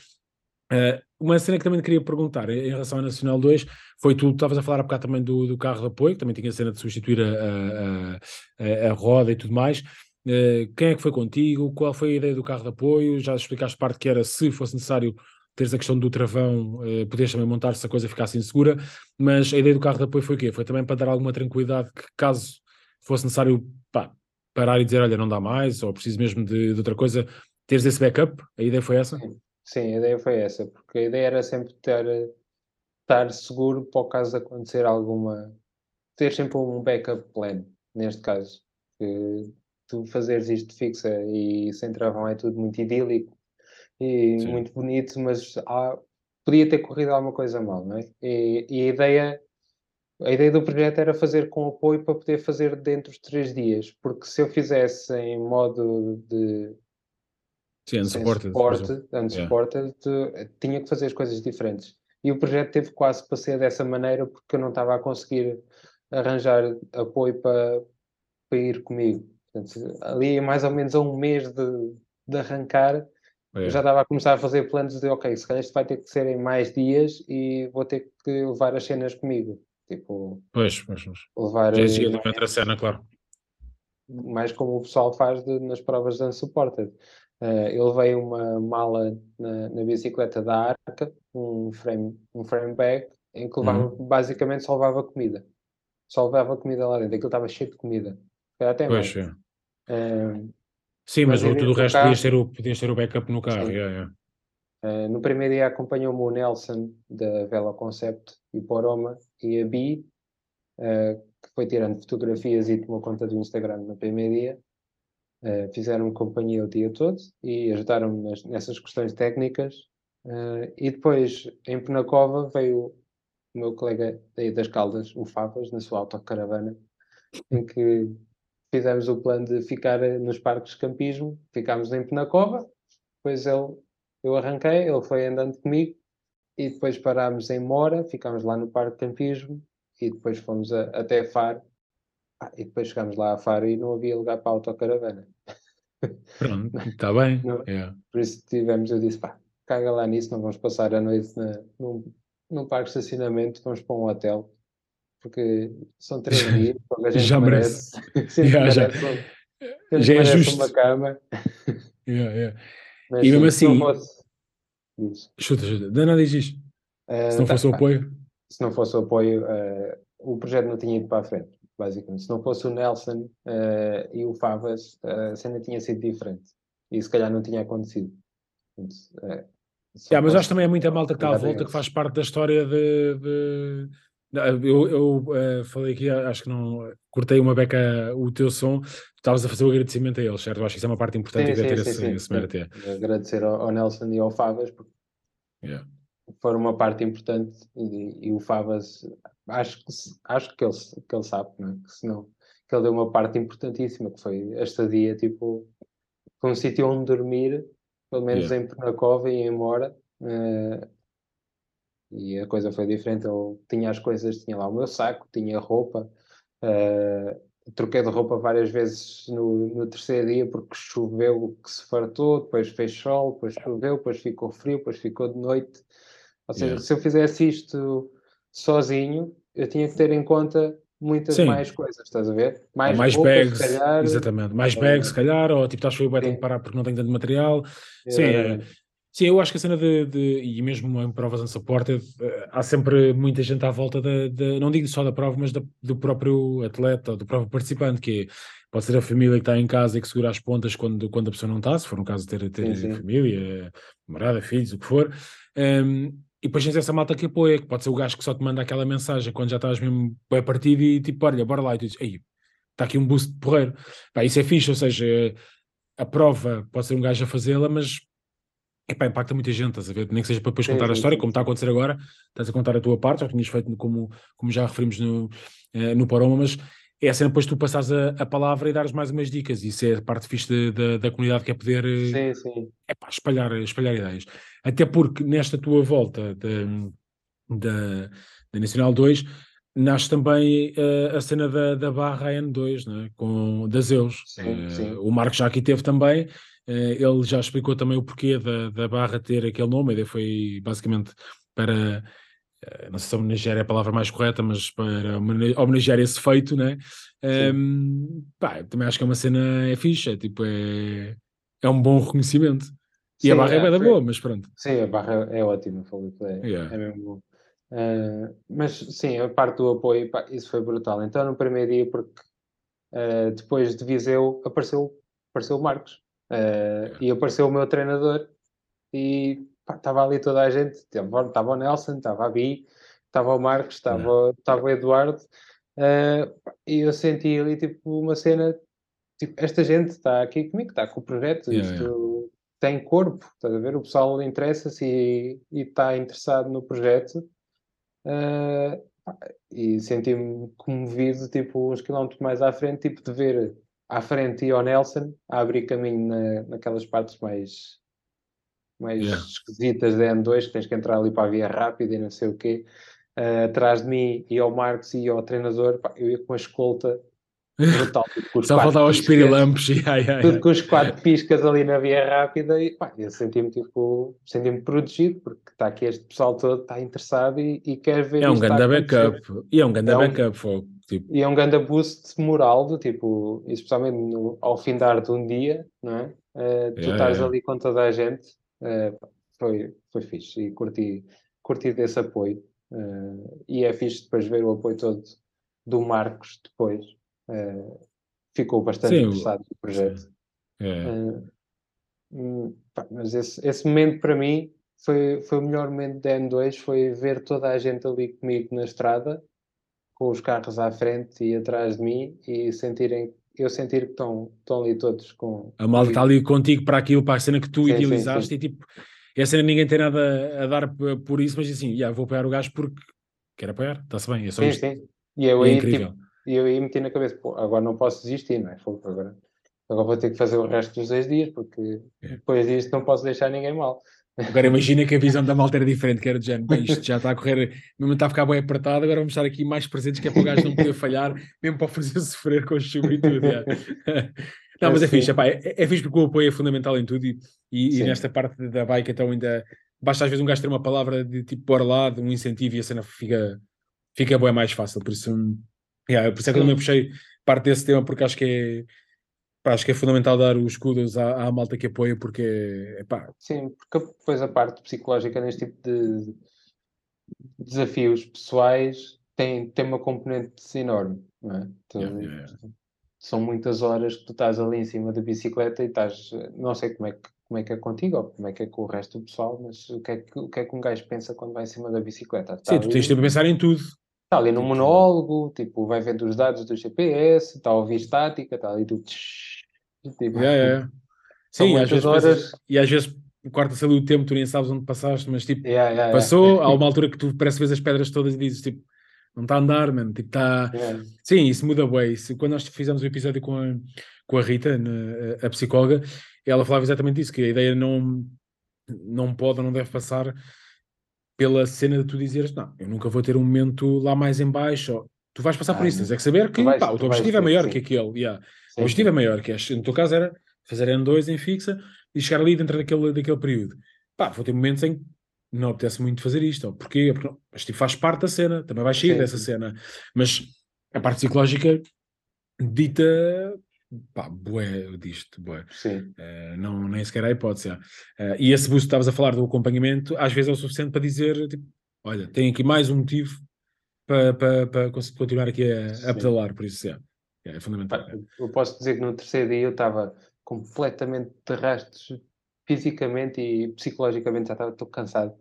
Eh, uma cena que também queria perguntar em relação à Nacional 2 foi tu estavas a falar há bocado também do, do carro de apoio, que também tinha a cena de substituir a, a, a- a roda e tudo mais. Eh, quem é que foi contigo? Qual foi a ideia do carro de apoio? Já explicaste parte que era se fosse necessário teres a questão do travão, eh, também montar se a coisa ficasse insegura, mas a ideia do carro de apoio foi o quê? Foi também para dar alguma tranquilidade que caso fosse necessário pá, parar e dizer, olha, não dá mais, ou preciso mesmo de, de outra coisa, teres esse backup? A ideia foi essa? Sim, a ideia foi essa, porque a ideia era sempre ter, estar seguro para o caso de acontecer alguma. ter sempre um backup plan, neste caso. Que tu fazeres isto fixa e sem travão é tudo muito idílico e Sim. muito bonito, mas há- podia ter corrido alguma coisa mal, não é? E, e a ideia. A ideia do projeto era fazer com apoio para poder fazer dentro dos três dias, porque se eu fizesse em modo de Sim, unsupported, suporte, unsupported, tu- tinha que fazer as coisas diferentes. E o projeto teve quase para ser dessa maneira porque eu não estava a conseguir arranjar apoio para, para ir comigo. Portanto, ali mais ou menos a um mês de, de arrancar. Eu já estava a começar a fazer planos de ok, se calhar isto vai ter que ser em mais dias e vou ter que levar as cenas comigo. Tipo, Pois, pois, pois. levar Já eh, existia também outra cena, claro. mais como o pessoal faz de- nas provas de unsupported. Uh, eu levei uma mala na, na bicicleta da Arca, um frame, um frame bag, em que levava, basicamente só levava comida. Só levava comida lá dentro, aquilo estava cheio de comida. Até Pois, mais. é. Uh, Sim, mas, Mas o, em vez tudo o resto carro- podias ter, o, podias ter o backup no carro. É, é. uh, no primeiro dia acompanhou-me o Nelson da Vela Concept e Poroma e a Bi, uh, que foi tirando fotografias e tomou conta do Instagram no primeiro dia. Uh, fizeram-me companhia o dia todo e ajudaram-me nas- nessas questões técnicas. E depois, em Penacova, veio o meu colega das Caldas, o Favas, na sua autocaravana, em que fizemos o plano de ficar eh, nos parques de campismo. Ficámos em Penacova, depois ele, eu arranquei, ele foi andando comigo e depois parámos em Mora, ficámos lá no parque de campismo e depois fomos a- até Faro. Ah, e depois chegámos lá a Faro e não havia lugar para a autocaravana. Pronto, está bem. Não. é. Por isso tivemos, eu disse, pá, caga lá nisso, não vamos passar a noite na, num, num parque de estacionamento, vamos para um hotel, porque são três dias, a gente Já merece. a gente Já, merece, um- Já é merece justo. uma cama. Yeah, yeah. Mas, E mesmo se assim- fosse, Chuta, chuta. Não diz isto. eh, Se não tá, fosse o pá, apoio. se não fosse o apoio, eh, o projeto não tinha ido para a frente, basicamente. Se não fosse o Nelson eh, e o Favas, a cena tinha sido diferente. E se calhar não tinha acontecido. Portanto, Yeah, mas acho também é muita malta que está à volta que faz parte da história de. de- Eu, eu eh, falei aqui, acho que não cortei uma beca o teu som, estavas a fazer o agradecimento a eles, certo? Eu acho que isso é uma parte importante Sim, sim, ter sim, esse, sim. esse mérito. é. Agradecer ao, ao Nelson e ao Favas, porque Yeah. foram uma parte importante e, e o Favas, acho que, acho que, ele, que ele sabe, não é? que senão, que ele deu uma parte importantíssima, que foi a estadia, tipo, foi um sítio onde dormir, pelo menos Yeah. em Penacova e em Mora, eh, e a coisa foi diferente, ele tinha as coisas, tinha lá o meu saco, tinha roupa, eh, troquei de roupa várias vezes no, no terceiro dia porque choveu que se fartou, depois fez sol, depois choveu, depois ficou frio, depois ficou de noite. Ou seja, Yeah. se eu fizesse isto sozinho, eu tinha que ter em conta muitas Sim. mais coisas, estás a ver? Mais, mais roupas, bags, se calhar. exatamente, mais eh, bags, se calhar, ou tipo, estás bem, tenho sim. que parar porque não tenho tanto material. Sim, é. Sim, eu acho que a cena de, de- e mesmo em provas unsupported, eh, há sempre muita gente à volta da, da- não digo só da prova, mas da- do próprio atleta, do próprio participante, que é, pode ser a família que está em casa e que segura as pontas quando, quando a pessoa não está, se for um caso de ter, ter Sim, sim. família, namorada, filhos, o que for. Ehm, e depois tens essa malta que apoia, que pode ser o gajo que só te manda aquela mensagem quando já estás mesmo bem partido e tipo, olha, bora lá, e tu dizes, ei, está aqui um boost de porreiro. Pá, isso é fixe, ou seja, a prova pode ser um gajo a fazê-la, mas epá, impacta muita gente, estás a ver? Nem que seja para depois Sim, contar a sim, história, sim, como está a acontecer agora, estás a contar a tua parte, já tinhas feito como, como já referimos no, eh, no Paroma, mas é a cena depois tu passares a, a palavra e dares mais umas dicas, isso é a parte fixe da- da comunidade que é poder eh, epá, espalhar, espalhar ideias. Até porque nesta tua volta da, da, Nacional 2 nasce também eh, a cena da, da barra N2, né? Com, da Zeus. Sim, Eh, sim. o Marco já aqui teve também, ele já explicou também o porquê da, da barra ter aquele nome, a ideia foi basicamente para, eh, não sei se homenagear é a palavra mais correta, mas para homenagear esse feito, né? Ehm, pá, também acho que é uma cena é fixe, é tipo, é, é um bom reconhecimento. E a Sim, barra é é, da boa, mas pronto. Sim, a barra é ótima, Felipe, é, Yeah. é mesmo bom. Ah, mas sim, a parte do apoio, pá, isso foi brutal. Então, no primeiro dia, porque ah, depois de Viseu apareceu, apareceu o Marcos Ah, e apareceu o meu treinador e estava ali toda a gente. Estava estava o Nelson, estava a Bi, estava o Marcos, estava, estava o Eduardo pá, e eu senti ali tipo uma cena. Tipo, esta gente está aqui comigo, está com o projeto, Yeah, isto tem corpo, estás a ver? O pessoal interessa-se e, e está interessado no projeto. Pá, e senti-me comovido, tipo, uns quilómetros mais à frente, tipo, de ver à frente e ao Nelson a abrir caminho na, naquelas partes mais, mais Yeah. esquisitas da N2, que tens que entrar ali para a via rápida e não sei o quê. Ah, atrás de mim e ao Marcos e ao treinador, pá, eu ia com a escolta brutal. tipo, Só faltava os pirilampos. Yeah, yeah, tudo yeah. com os quatro piscas ali na via rápida e pá, eu senti-me tipo, senti-me protegido porque está aqui este pessoal todo, está interessado e, e quer ver É um grande backup. E é um grande É um- backup. fogo. Tipo, E é um grande boost moral, do tipo, especialmente no- ao findar de um dia, não é? Eh, tu Yeah, estás yeah. ali com toda a gente, pá, foi, foi fixe e curti, curti desse apoio. Eh, e é fixe depois ver o apoio todo do Marcos depois. Ficou bastante Sim, interessado no projeto. é. Pá, mas esse, esse momento para mim foi, foi o melhor momento da N2, foi ver toda a gente ali comigo na estrada, com os carros à frente e atrás de mim, e sentirem, eu sentir que estão, estão ali todos com. A malta está ali contigo para aquilo, para a cena que tu Sim, sim, idealizaste sim. e tipo, e a cena ninguém tem nada a dar por isso, mas assim, yeah, vou apoiar o gajo porque quero apoiar, está-se bem, é só Sim, isto. sim. E eu é aí, incrível. tipo, e eu aí meti na cabeça, pô, agora não posso desistir, não é? Agora, agora vou ter que fazer o resto dos dois dias, porque É. depois disto não posso deixar ninguém mal. Agora imagina que a visão da malta era diferente, que era de género, bem, isto já está a correr, mesmo está a ficar bem apertado, agora vamos estar aqui mais presentes, que é para o gajo não poder falhar, mesmo para fazer sofrer com a chuva e tudo. yeah. Não, É mas é assim. fixe, epá, é, é fixe porque o apoio é fundamental em tudo e, e, e nesta parte da bike então ainda basta às vezes um gajo ter uma palavra de tipo bora lá, de um incentivo e a cena fica, fica bem mais fácil, por isso, hum, yeah, por isso é que eu também puxei parte desse tema porque acho que é pá, acho que é fundamental dar os escudos à, à malta que apoia porque epá, Sim, porque depois a parte psicológica neste tipo de desafios pessoais tem, tem uma componente enorme, não é? Tu- Yeah, yeah, yeah. São muitas horas que tu estás ali em cima da bicicleta e estás, não sei como é que, como é, que é contigo ou como é que é com o resto do pessoal, mas o que é que, o que, é que um gajo pensa quando vai em cima da bicicleta? Está sim, tu ali- tens tempo a pensar em tudo. Está ali num Tipo- monólogo, tipo, vai vendo os dados do GPS, está a ouvir estática, está ali do tsh, tipo, Yeah, yeah. São Sim, às vezes pensas- horas. e às vezes corta-se ali o tempo, tu nem sabes onde passaste, mas tipo, Yeah, yeah, passou, há uma altura que tu parece que vês as pedras todas e dizes tipo, não está a andar, mano, tipo, está. Sim, isso muda bem. Isso, quando nós fizemos o episódio com a, com a Rita, na- a, psicóloga, ela falava exatamente isso, que a ideia não, não pode ou não deve passar pela cena de tu dizeres, não, eu nunca vou ter um momento lá mais em baixo, tu vais passar por Ah, isso, tens é que saber que vais- pá, o teu objetivo é maior sim. que aquele, yeah. O objetivo é maior, que é, no teu caso era fazer N2 em fixa e chegar ali dentro daquele, daquele período. Pá, vou ter momentos em que não apetece muito fazer isto, ou porquê? Porque, mas tipo, faz parte da cena, também vais sair Sim, dessa sim. cena, mas a parte psicológica dita pá, bué disto, bué. Sim. Uh, não, nem sequer há hipótese. Uh, e esse boost que estavas a falar do acompanhamento, às vezes é o suficiente para dizer, tipo, olha, tem aqui mais um motivo para, para, para continuar aqui a, a pedalar, por isso é, é fundamental. Eu posso dizer que no terceiro dia eu estava completamente de rastros fisicamente e psicologicamente já estava todo cansado.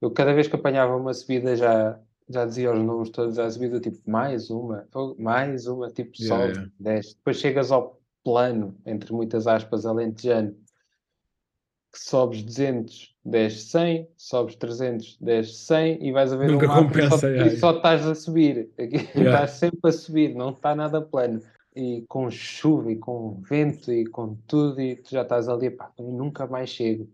Eu cada vez que apanhava uma subida já já dizia os números todos à subida, tipo, mais uma, mais uma, tipo, yeah, sobe, yeah. desce. Depois chegas ao plano, entre muitas aspas, alentejano, que sobes 200, desce 100, sobes 300, desce 100 e vais a ver Nunca um compensa, e só, yeah. e só estás a subir. estás sempre a subir, não está nada plano. E com chuva e com vento e com tudo, e tu já estás ali, pá, nunca mais chego.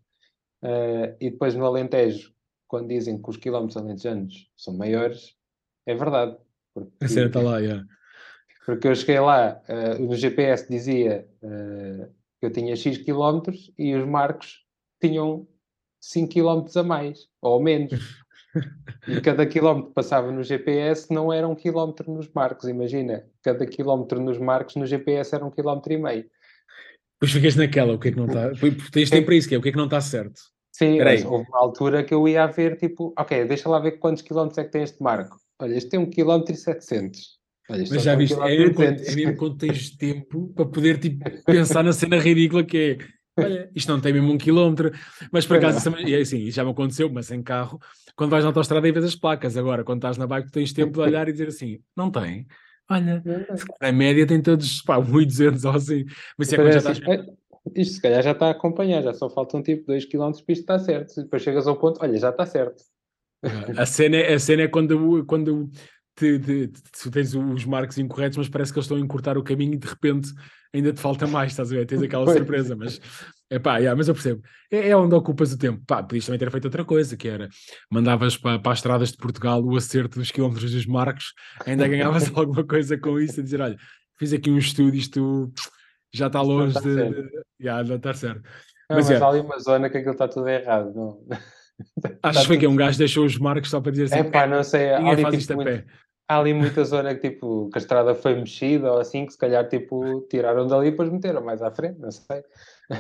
Uh, e depois no Alentejo, quando dizem que os quilómetros alentejanos são maiores, é verdade. Porque, a cena está lá, yeah. Porque eu cheguei lá, uh, no GPS dizia uh, que eu tinha X quilómetros e os marcos tinham 5 quilómetros a mais, ou menos. e cada quilómetro que passava no GPS não era um quilómetro nos marcos, imagina. Cada quilómetro nos marcos no GPS era um quilómetro e meio. Pois ficas naquela, o que é que não está. Tens tempo para isso, que é o que é que não está certo. Sim, mas houve uma altura que eu ia a ver, tipo, ok, deixa lá ver quantos quilómetros é que tem este marco. Olha, este tem 1 km e 700. Olha, mas já viste, é mesmo, quando, é mesmo quando tens tempo para poder tipo, pensar na cena ridícula que é olha, isto não tem mesmo um quilómetro, mas por acaso, e é assim, já me aconteceu, mas em carro, quando vais na autostrada e vês as placas, agora, quando estás na bike, tens tempo de olhar e dizer assim, não tem, olha, a média tem todos, pá, 1.200 ou assim, mas é quando já estás... É, isto se calhar já está a acompanhar, já só faltam tipo 2 km para isto estar certo. Depois chegas ao ponto, olha, já está certo. A cena, é, a cena é quando, quando te, te, te, tens os marcos incorretos, mas parece que eles estão a encurtar o caminho e de repente ainda te falta mais, estás a ver? Tens aquela surpresa, mas é pá, yeah, mas eu percebo. É, é, onde ocupas o tempo. Pá, podias também ter feito outra coisa, que era mandavas para, para as estradas de Portugal o acerto dos quilómetros dos marcos, ainda ganhavas alguma coisa com isso, a dizer, olha, fiz aqui um estudo, isto já está longe tá de, de, já não está certo. Não, mas, mas é. há ali uma zona que aquilo está tudo errado. Não... Achas que foi que um gajo deixou os marcos só para dizer assim? É pá, não sei. Ninguém faz tipo, isto a muito, pé. Há ali muita zona que tipo, que a estrada foi mexida ou assim, que se calhar tipo, tiraram dali e depois meteram mais à frente, não sei.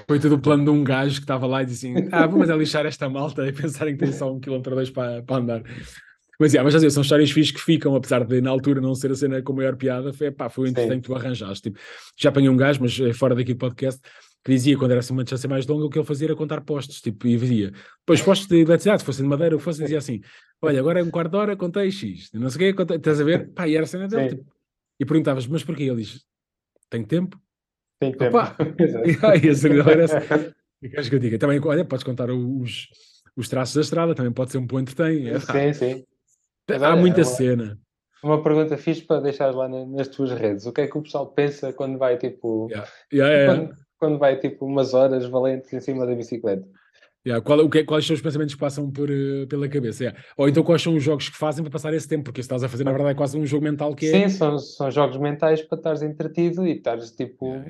Foi tudo o plano de um gajo que estava lá e disse assim: Ah, vamos a lixar esta malta e pensarem que tem só um quilómetro ou dois para, para andar. Mas, yeah, mas dizer, são histórias fixas que ficam, apesar de na altura não ser a cena com a maior piada, foi, pá, foi o entretenimento que tu arranjaste. Tipo, já apanhei um gajo, mas é fora daqui do podcast, que dizia quando era assim uma distância mais longa, o que ele fazia era contar postos, tipo, e dizia, pois postos de eletricidade, se fossem de madeira, fosse, dizia assim, olha, agora é um quarto de hora, contei X, não sei o quê, contei, estás a ver? Pá, e era a cena dele, tipo, e perguntavas, mas porquê? Ele diz, tenho tempo? Tem tempo. Opa! e a cena era essa. Queres que eu diga? Também, olha, podes contar os, os traços da estrada, também pode ser um bom entretém. Sim, sim. Há muita é uma, cena. Uma pergunta fixe para deixar lá nas tuas redes. O que é que o pessoal pensa quando vai tipo. Yeah. Yeah, yeah, quando, quando, vai tipo umas horas valentes em cima da bicicleta? Yeah. Qual, o que, quais são os pensamentos que passam por, uh, pela cabeça? Yeah. Ou então quais são os jogos que fazem para passar esse tempo? Porque estás a fazer, na verdade, é quase um jogo mental que é. Sim, são, são jogos mentais para estares entretido e estares tipo.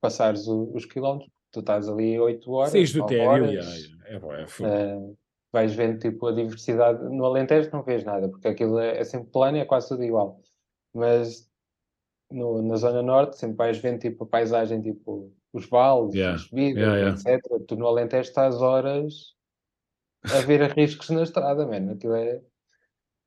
passares o, os quilómetros. Tu estás ali 8 horas. Seis do tédio, é, é, é, uh, vais vendo tipo a diversidade. No Alentejo não vês nada, porque aquilo é, é sempre plano e é quase tudo igual. Mas no, na Zona Norte sempre vais vendo tipo a paisagem, tipo os vales, yeah. as yeah, yeah. etc. Tu no Alentejo estás horas a ver riscos na estrada, mano. Aquilo é,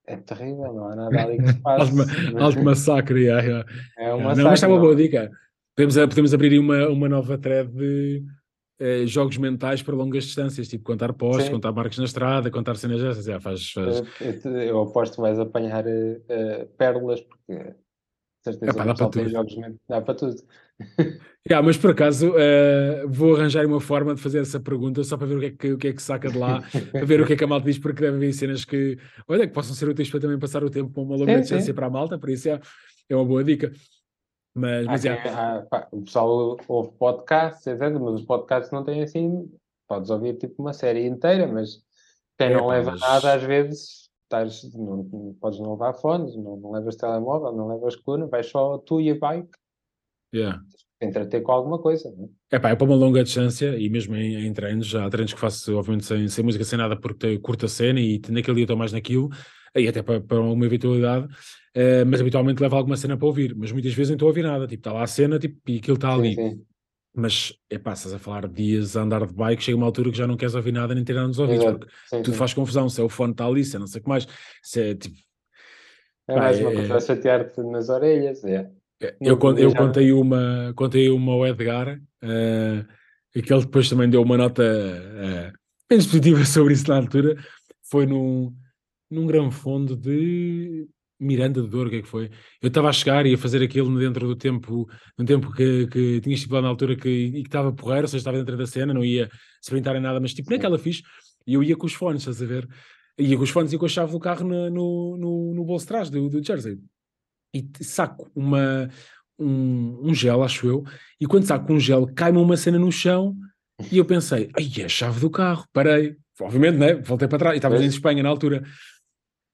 é terrível, não há nada ali que se passe. alto, massacre, yeah, yeah. É um massacre. Não, mas está uma boa dica. Podemos, podemos abrir uma, uma nova thread de eh, jogos mentais para longas distâncias, tipo contar postos, contar marcos na estrada, contar cenas dessas. Faz, faz... Eu, eu, aposto que vais apanhar uh, pérolas, porque certeza Epá, dá para tudo. jogos dá para tudo. yeah, mas por acaso uh, vou arranjar uma forma de fazer essa pergunta só para ver o que é que, o que, é que saca de lá, para ver o que é que a malta diz, porque deve haver cenas que, olha, que possam ser úteis para também passar o tempo com uma longa sim, distância sim. para a malta, por isso é, é uma boa dica. Mas, mas é. Há, pá, o pessoal ouve podcasts, etc. Mas os podcasts não têm assim. Podes ouvir tipo uma série inteira, mas quem é, não pá, leva mas... nada, às vezes, estás, não, não, podes não levar fones, não, não levas telemóvel, não levas coluna, vais só tu e a bike. Yeah. Entreter com alguma coisa. Não é? Pá, é para uma longa distância e mesmo em, em treinos, há treinos que faço, obviamente, sem, sem música, sem nada, porque tenho curta cena e naquele dia estou mais naquilo. aí até para, para uma eventualidade, uh, mas habitualmente levo alguma cena para ouvir, mas muitas vezes não estou a ouvir nada, tipo, está lá a cena tipo, e aquilo está ali. Sim, sim. Mas é passas a falar dias a andar de bike, chega uma altura que já não queres ouvir nada nem nada nos ouvidos, Exato. porque sim, tudo faz confusão, se é o fone está ali, se é não sei o que mais, se é tipo. É mais uma é, coisa chatear-te nas orelhas, é. é eu, eu, eu contei uma, contei uma ao Edgar, uh, e que ele depois também deu uma nota uh, menos positiva sobre isso na altura, foi num, num grão fundo de Miranda de Douro, o que é que foi? Eu estava a chegar e a fazer aquilo dentro do tempo, no tempo que, que tinha estipulado na altura que, e que estava porreiro, ou seja, estava dentro da cena, não ia sprintar em nada, mas tipo, naquela fiz, e eu ia com os fones, estás a ver? Ia com os fones e com a chave do carro no, no, no, no bolso de trás do, do Jersey. E saco uma, um, um gel, acho eu, e quando saco um gel, cai-me uma cena no chão e eu pensei, ai, é a chave do carro, parei. Obviamente, né? Voltei para trás, e estava em Espanha na altura.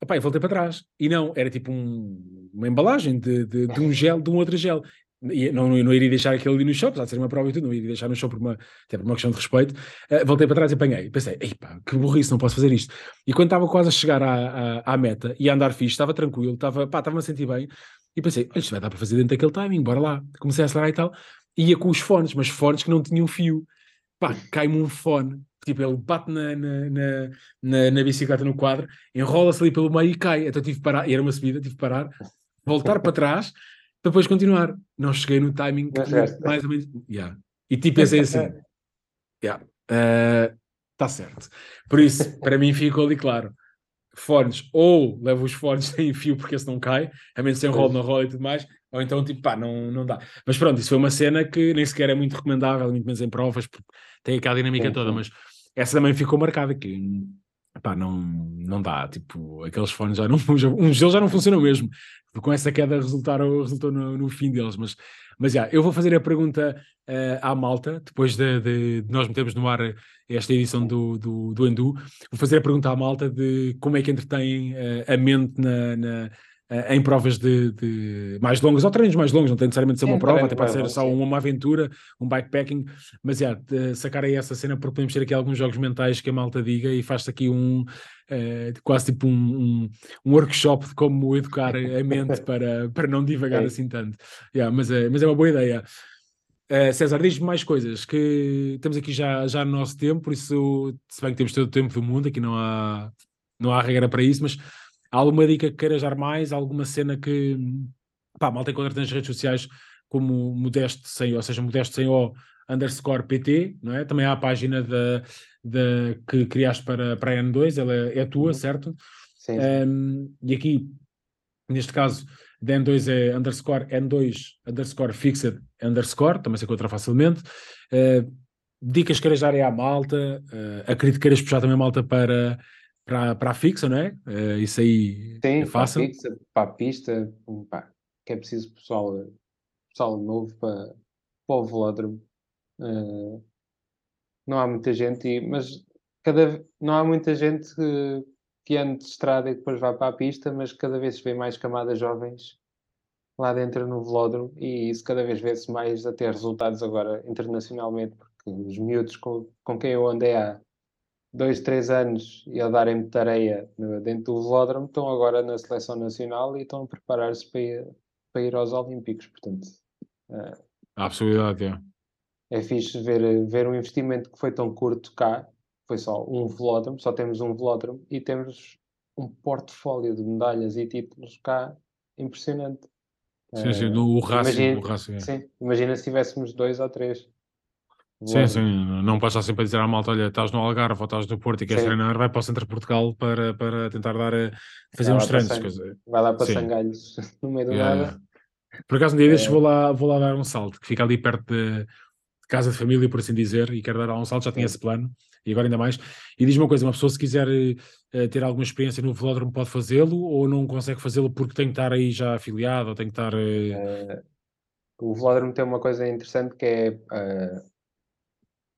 Epá, eu voltei para trás. E não, era tipo um, uma embalagem de, de, de, um gel, de um outro gel. E não, não, iria deixar aquele ali no show, apesar de ser uma prova e tudo, não iria deixar no show por uma, até por uma questão de respeito. Uh, voltei para trás e apanhei. Pensei, pá, que burrice, não posso fazer isto. E quando estava quase a chegar à, à, à meta e a andar fixe, estava tranquilo, estava, pá, estava-me a sentir bem. E pensei, olha, isto vai dar para fazer dentro daquele timing, bora lá. Comecei a acelerar e tal. Ia com os fones, mas fones que não tinham fio. Pá, cai-me um fone Tipo, ele bate na, na, na, na, na bicicleta no quadro, enrola-se ali pelo meio e cai. Então tive que parar, e era uma subida, tive que parar, voltar para trás, para depois continuar. Não cheguei no timing que, mais ou menos. Yeah. E tipo, pensei assim: yeah, está uh, certo. Por isso, para mim ficou ali claro. Fones, ou levo os fones sem fio porque esse não cai, a menos sem rolo, não rola e tudo mais, ou então tipo, pá, não, não dá. Mas pronto, isso foi uma cena que nem sequer é muito recomendável, muito menos em provas, porque tem aquela dinâmica sim, toda, sim. mas essa também ficou marcada, que pá, não, não dá, tipo, aqueles fones já não, uns deles já não funcionam mesmo, com essa queda resultaram, resultou no, no fim deles, mas, mas já, eu vou fazer a pergunta uh, à malta, depois de, de, de, nós metermos no ar esta edição do, do, do Endu, vou fazer a pergunta à malta de como é que entretém uh, a mente na, na em provas de, de, mais longas, ou treinos mais longos, não tem necessariamente ser uma prova, até pode ser só uma, uma aventura, um bikepacking, mas é, yeah, sacar aí essa cena porque podemos ter aqui alguns jogos mentais que a malta diga e faz-se aqui um uh, quase tipo um, um, um, workshop de como educar a mente para, para não divagar é. assim tanto. Yeah, mas, é, mas é uma boa ideia. Uh, César, diz-me mais coisas, que estamos aqui já, já no nosso tempo, por isso, se bem que temos todo o tempo do mundo, aqui não há, não há regra para isso, mas alguma dica que queiras dar mais? Alguma cena que pá, malta encontra nas redes sociais como Modesto sem, ou seja, Modesto sem O underscore PT, não é? Também há a página da, da, que criaste para, para a N2, ela é, é tua, uhum. certo? Sim. Um, e aqui, neste caso, da N2 é underscore N2 underscore fixed underscore, também se encontra facilmente. Uh, dicas que queiras dar é à malta, uh, acredito que queiras puxar também a malta para para, fixa, não é? Uh, isso aí Sim, é fácil. Para a fixa, para a pista, pá, que é preciso pessoal, pessoal novo para, para o velódromo. Uh, não há muita gente, e, mas cada, não há muita gente que, que ande de estrada e depois vá para a pista, mas cada vez se vê mais camadas jovens lá dentro no velódromo e isso cada vez vê-se mais a ter resultados agora internacionalmente, porque os miúdos com, com quem eu andei há dois, três anos e a darem-me tareia dentro do velódromo, estão agora na seleção nacional e estão a preparar-se para ir, para ir aos Olímpicos. Portanto, uh, a possibilidade, é. É fixe ver, ver um investimento que foi tão curto cá, foi só um velódromo, só temos um velódromo e temos um portfólio de medalhas e títulos cá impressionante. Sim, sim, do uh, Racing. Imagina, Racing é. sim, imagina se tivéssemos dois ou três. Sim, sim, não passar sempre a dizer à malta, olha, estás no Algarve ou estás no Porto e queres sim. treinar, vai para o centro de Portugal para, para tentar dar a, fazer vai uns treinos. Vai lá para sim. Sangalhos, no meio do yeah. nada. Por acaso um dia é... destes vou lá, vou lá dar um salto, que fica ali perto de, de, casa de família, por assim dizer, e quero dar um salto, já tinha esse plano, e agora ainda mais. E diz-me uma coisa, uma pessoa se quiser uh, ter alguma experiência no velódromo pode fazê-lo ou não consegue fazê-lo porque tem que estar aí já afiliado ou tem que estar... Uh... Uh, o velódromo tem uma coisa interessante que é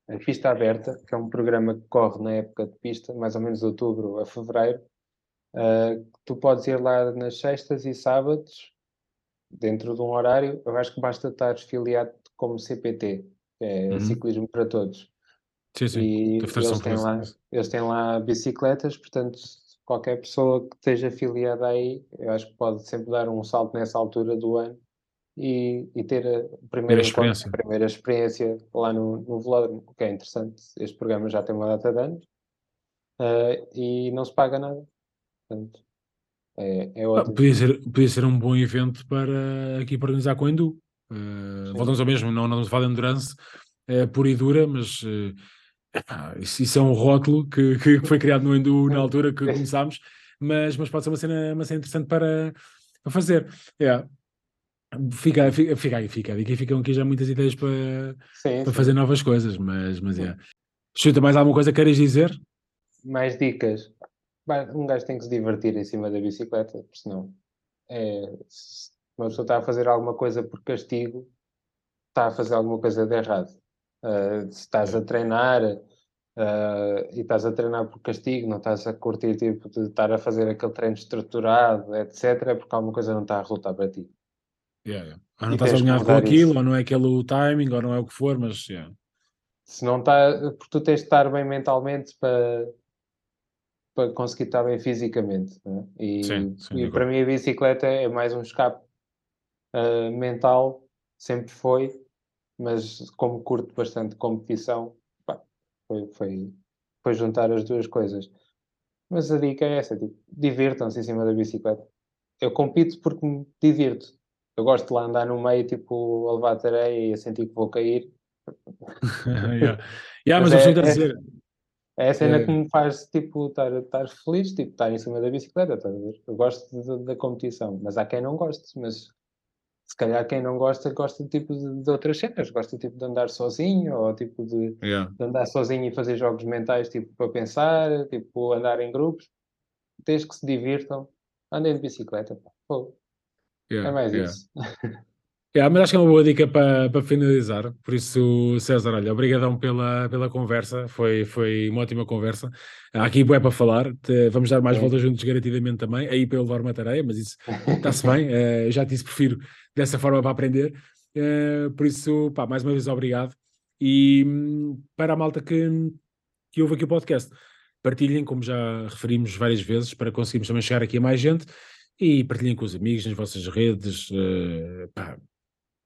a Pista Aberta, que é um programa que corre na época de pista, mais ou menos de outubro a fevereiro. Uh, tu podes ir lá nas sextas e sábados, dentro de um horário. Eu acho que basta estar filiado como CPT, que é uhum. Ciclismo para Todos. Sim, sim. E eles têm, lá, eles têm lá bicicletas, portanto, qualquer pessoa que esteja afiliada aí, eu acho que pode sempre dar um salto nessa altura do ano e, e ter a primeira, experiência. a primeira experiência lá no, no Velódromo, o que é interessante. Este programa já tem uma data de anos uh, e não se paga nada. Portanto, é, é Ah, podia, ser, podia ser um bom evento para aqui para organizar com o Endu. Uh, voltamos ao mesmo, não, não se fala de endurance é pura e dura, mas uh, epá, isso, isso é um rótulo que, que foi criado no Endu na altura que começámos, mas, mas pode ser uma cena, uma cena interessante para, para fazer. Yeah. Fica, fica, fica aí, fica. Ficam aqui já muitas ideias para, Sim, para sim. fazer novas coisas, mas, mas é. Chuta, mais alguma coisa que queres dizer? Mais dicas. Um gajo tem que se divertir em cima da bicicleta, porque senão é, se uma pessoa está a fazer alguma coisa por castigo, está a fazer alguma coisa de errado. Uh, se estás a treinar uh, e estás a treinar por castigo, não estás a curtir tipo, de estar a fazer aquele treino estruturado, etc., é porque alguma coisa não está a resultar para ti. Yeah, yeah. Ou não estás alinhado com aquilo, isso. ou não é aquele o timing, ou não é o que for, mas yeah. Se não está, porque tu tens de estar bem mentalmente para, para conseguir estar bem fisicamente. não é? E, Sim, sim, e para mim a bicicleta é mais um escape ah, mental, sempre foi, mas como curto bastante competição, pá, foi, foi, foi juntar as duas coisas. Mas a dica é essa, tipo, divirtam-se em cima da bicicleta. Eu compito porque me divirto. Eu gosto de lá andar no meio, tipo, a levar tareia e a sentir que vou cair. yeah. Yeah, mas, Mas é- a é- dizer, É a cena É. que me faz, tipo, estar, estar feliz, tipo, estar em cima da bicicleta, estás a ver? Eu gosto de- da competição, mas há quem não goste, mas se calhar quem não gosta, gosta, tipo, de, de outras cenas, gosta, tipo, de andar sozinho, ou, tipo, de, yeah, de andar sozinho e fazer jogos mentais, tipo, para pensar, tipo, andar em grupos. Desde que se divirtam, andem de bicicleta, pá. Pô, é yeah, mais yeah. isso. Yeah, mas acho que é uma boa dica para, para finalizar. Por isso, César, olha, obrigadão pela, pela conversa. Foi, foi uma ótima conversa. Há aqui é para falar. Te- vamos dar mais Sim. voltas juntos garantidamente também. Aí para eu levar uma tarefa, mas isso está-se bem. Eu já te disse, prefiro dessa forma para aprender. Eh, por isso, pá, mais uma vez, obrigado. E hum, para a malta que, que ouve aqui o podcast, partilhem, como já referimos várias vezes, para conseguirmos também chegar aqui a mais gente. E partilhem com os amigos nas vossas redes. eh, pá,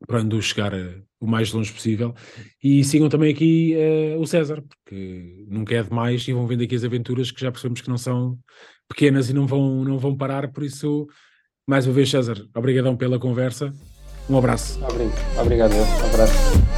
para onde chegar eh, o mais longe possível. E sigam também aqui eh, o César, porque nunca é demais e vão vendo aqui as aventuras que já percebemos que não são pequenas e não vão, não vão parar. Por isso, mais uma vez, César, obrigadão pela conversa. Um abraço. Obrigado, obrigado, eu. abraço.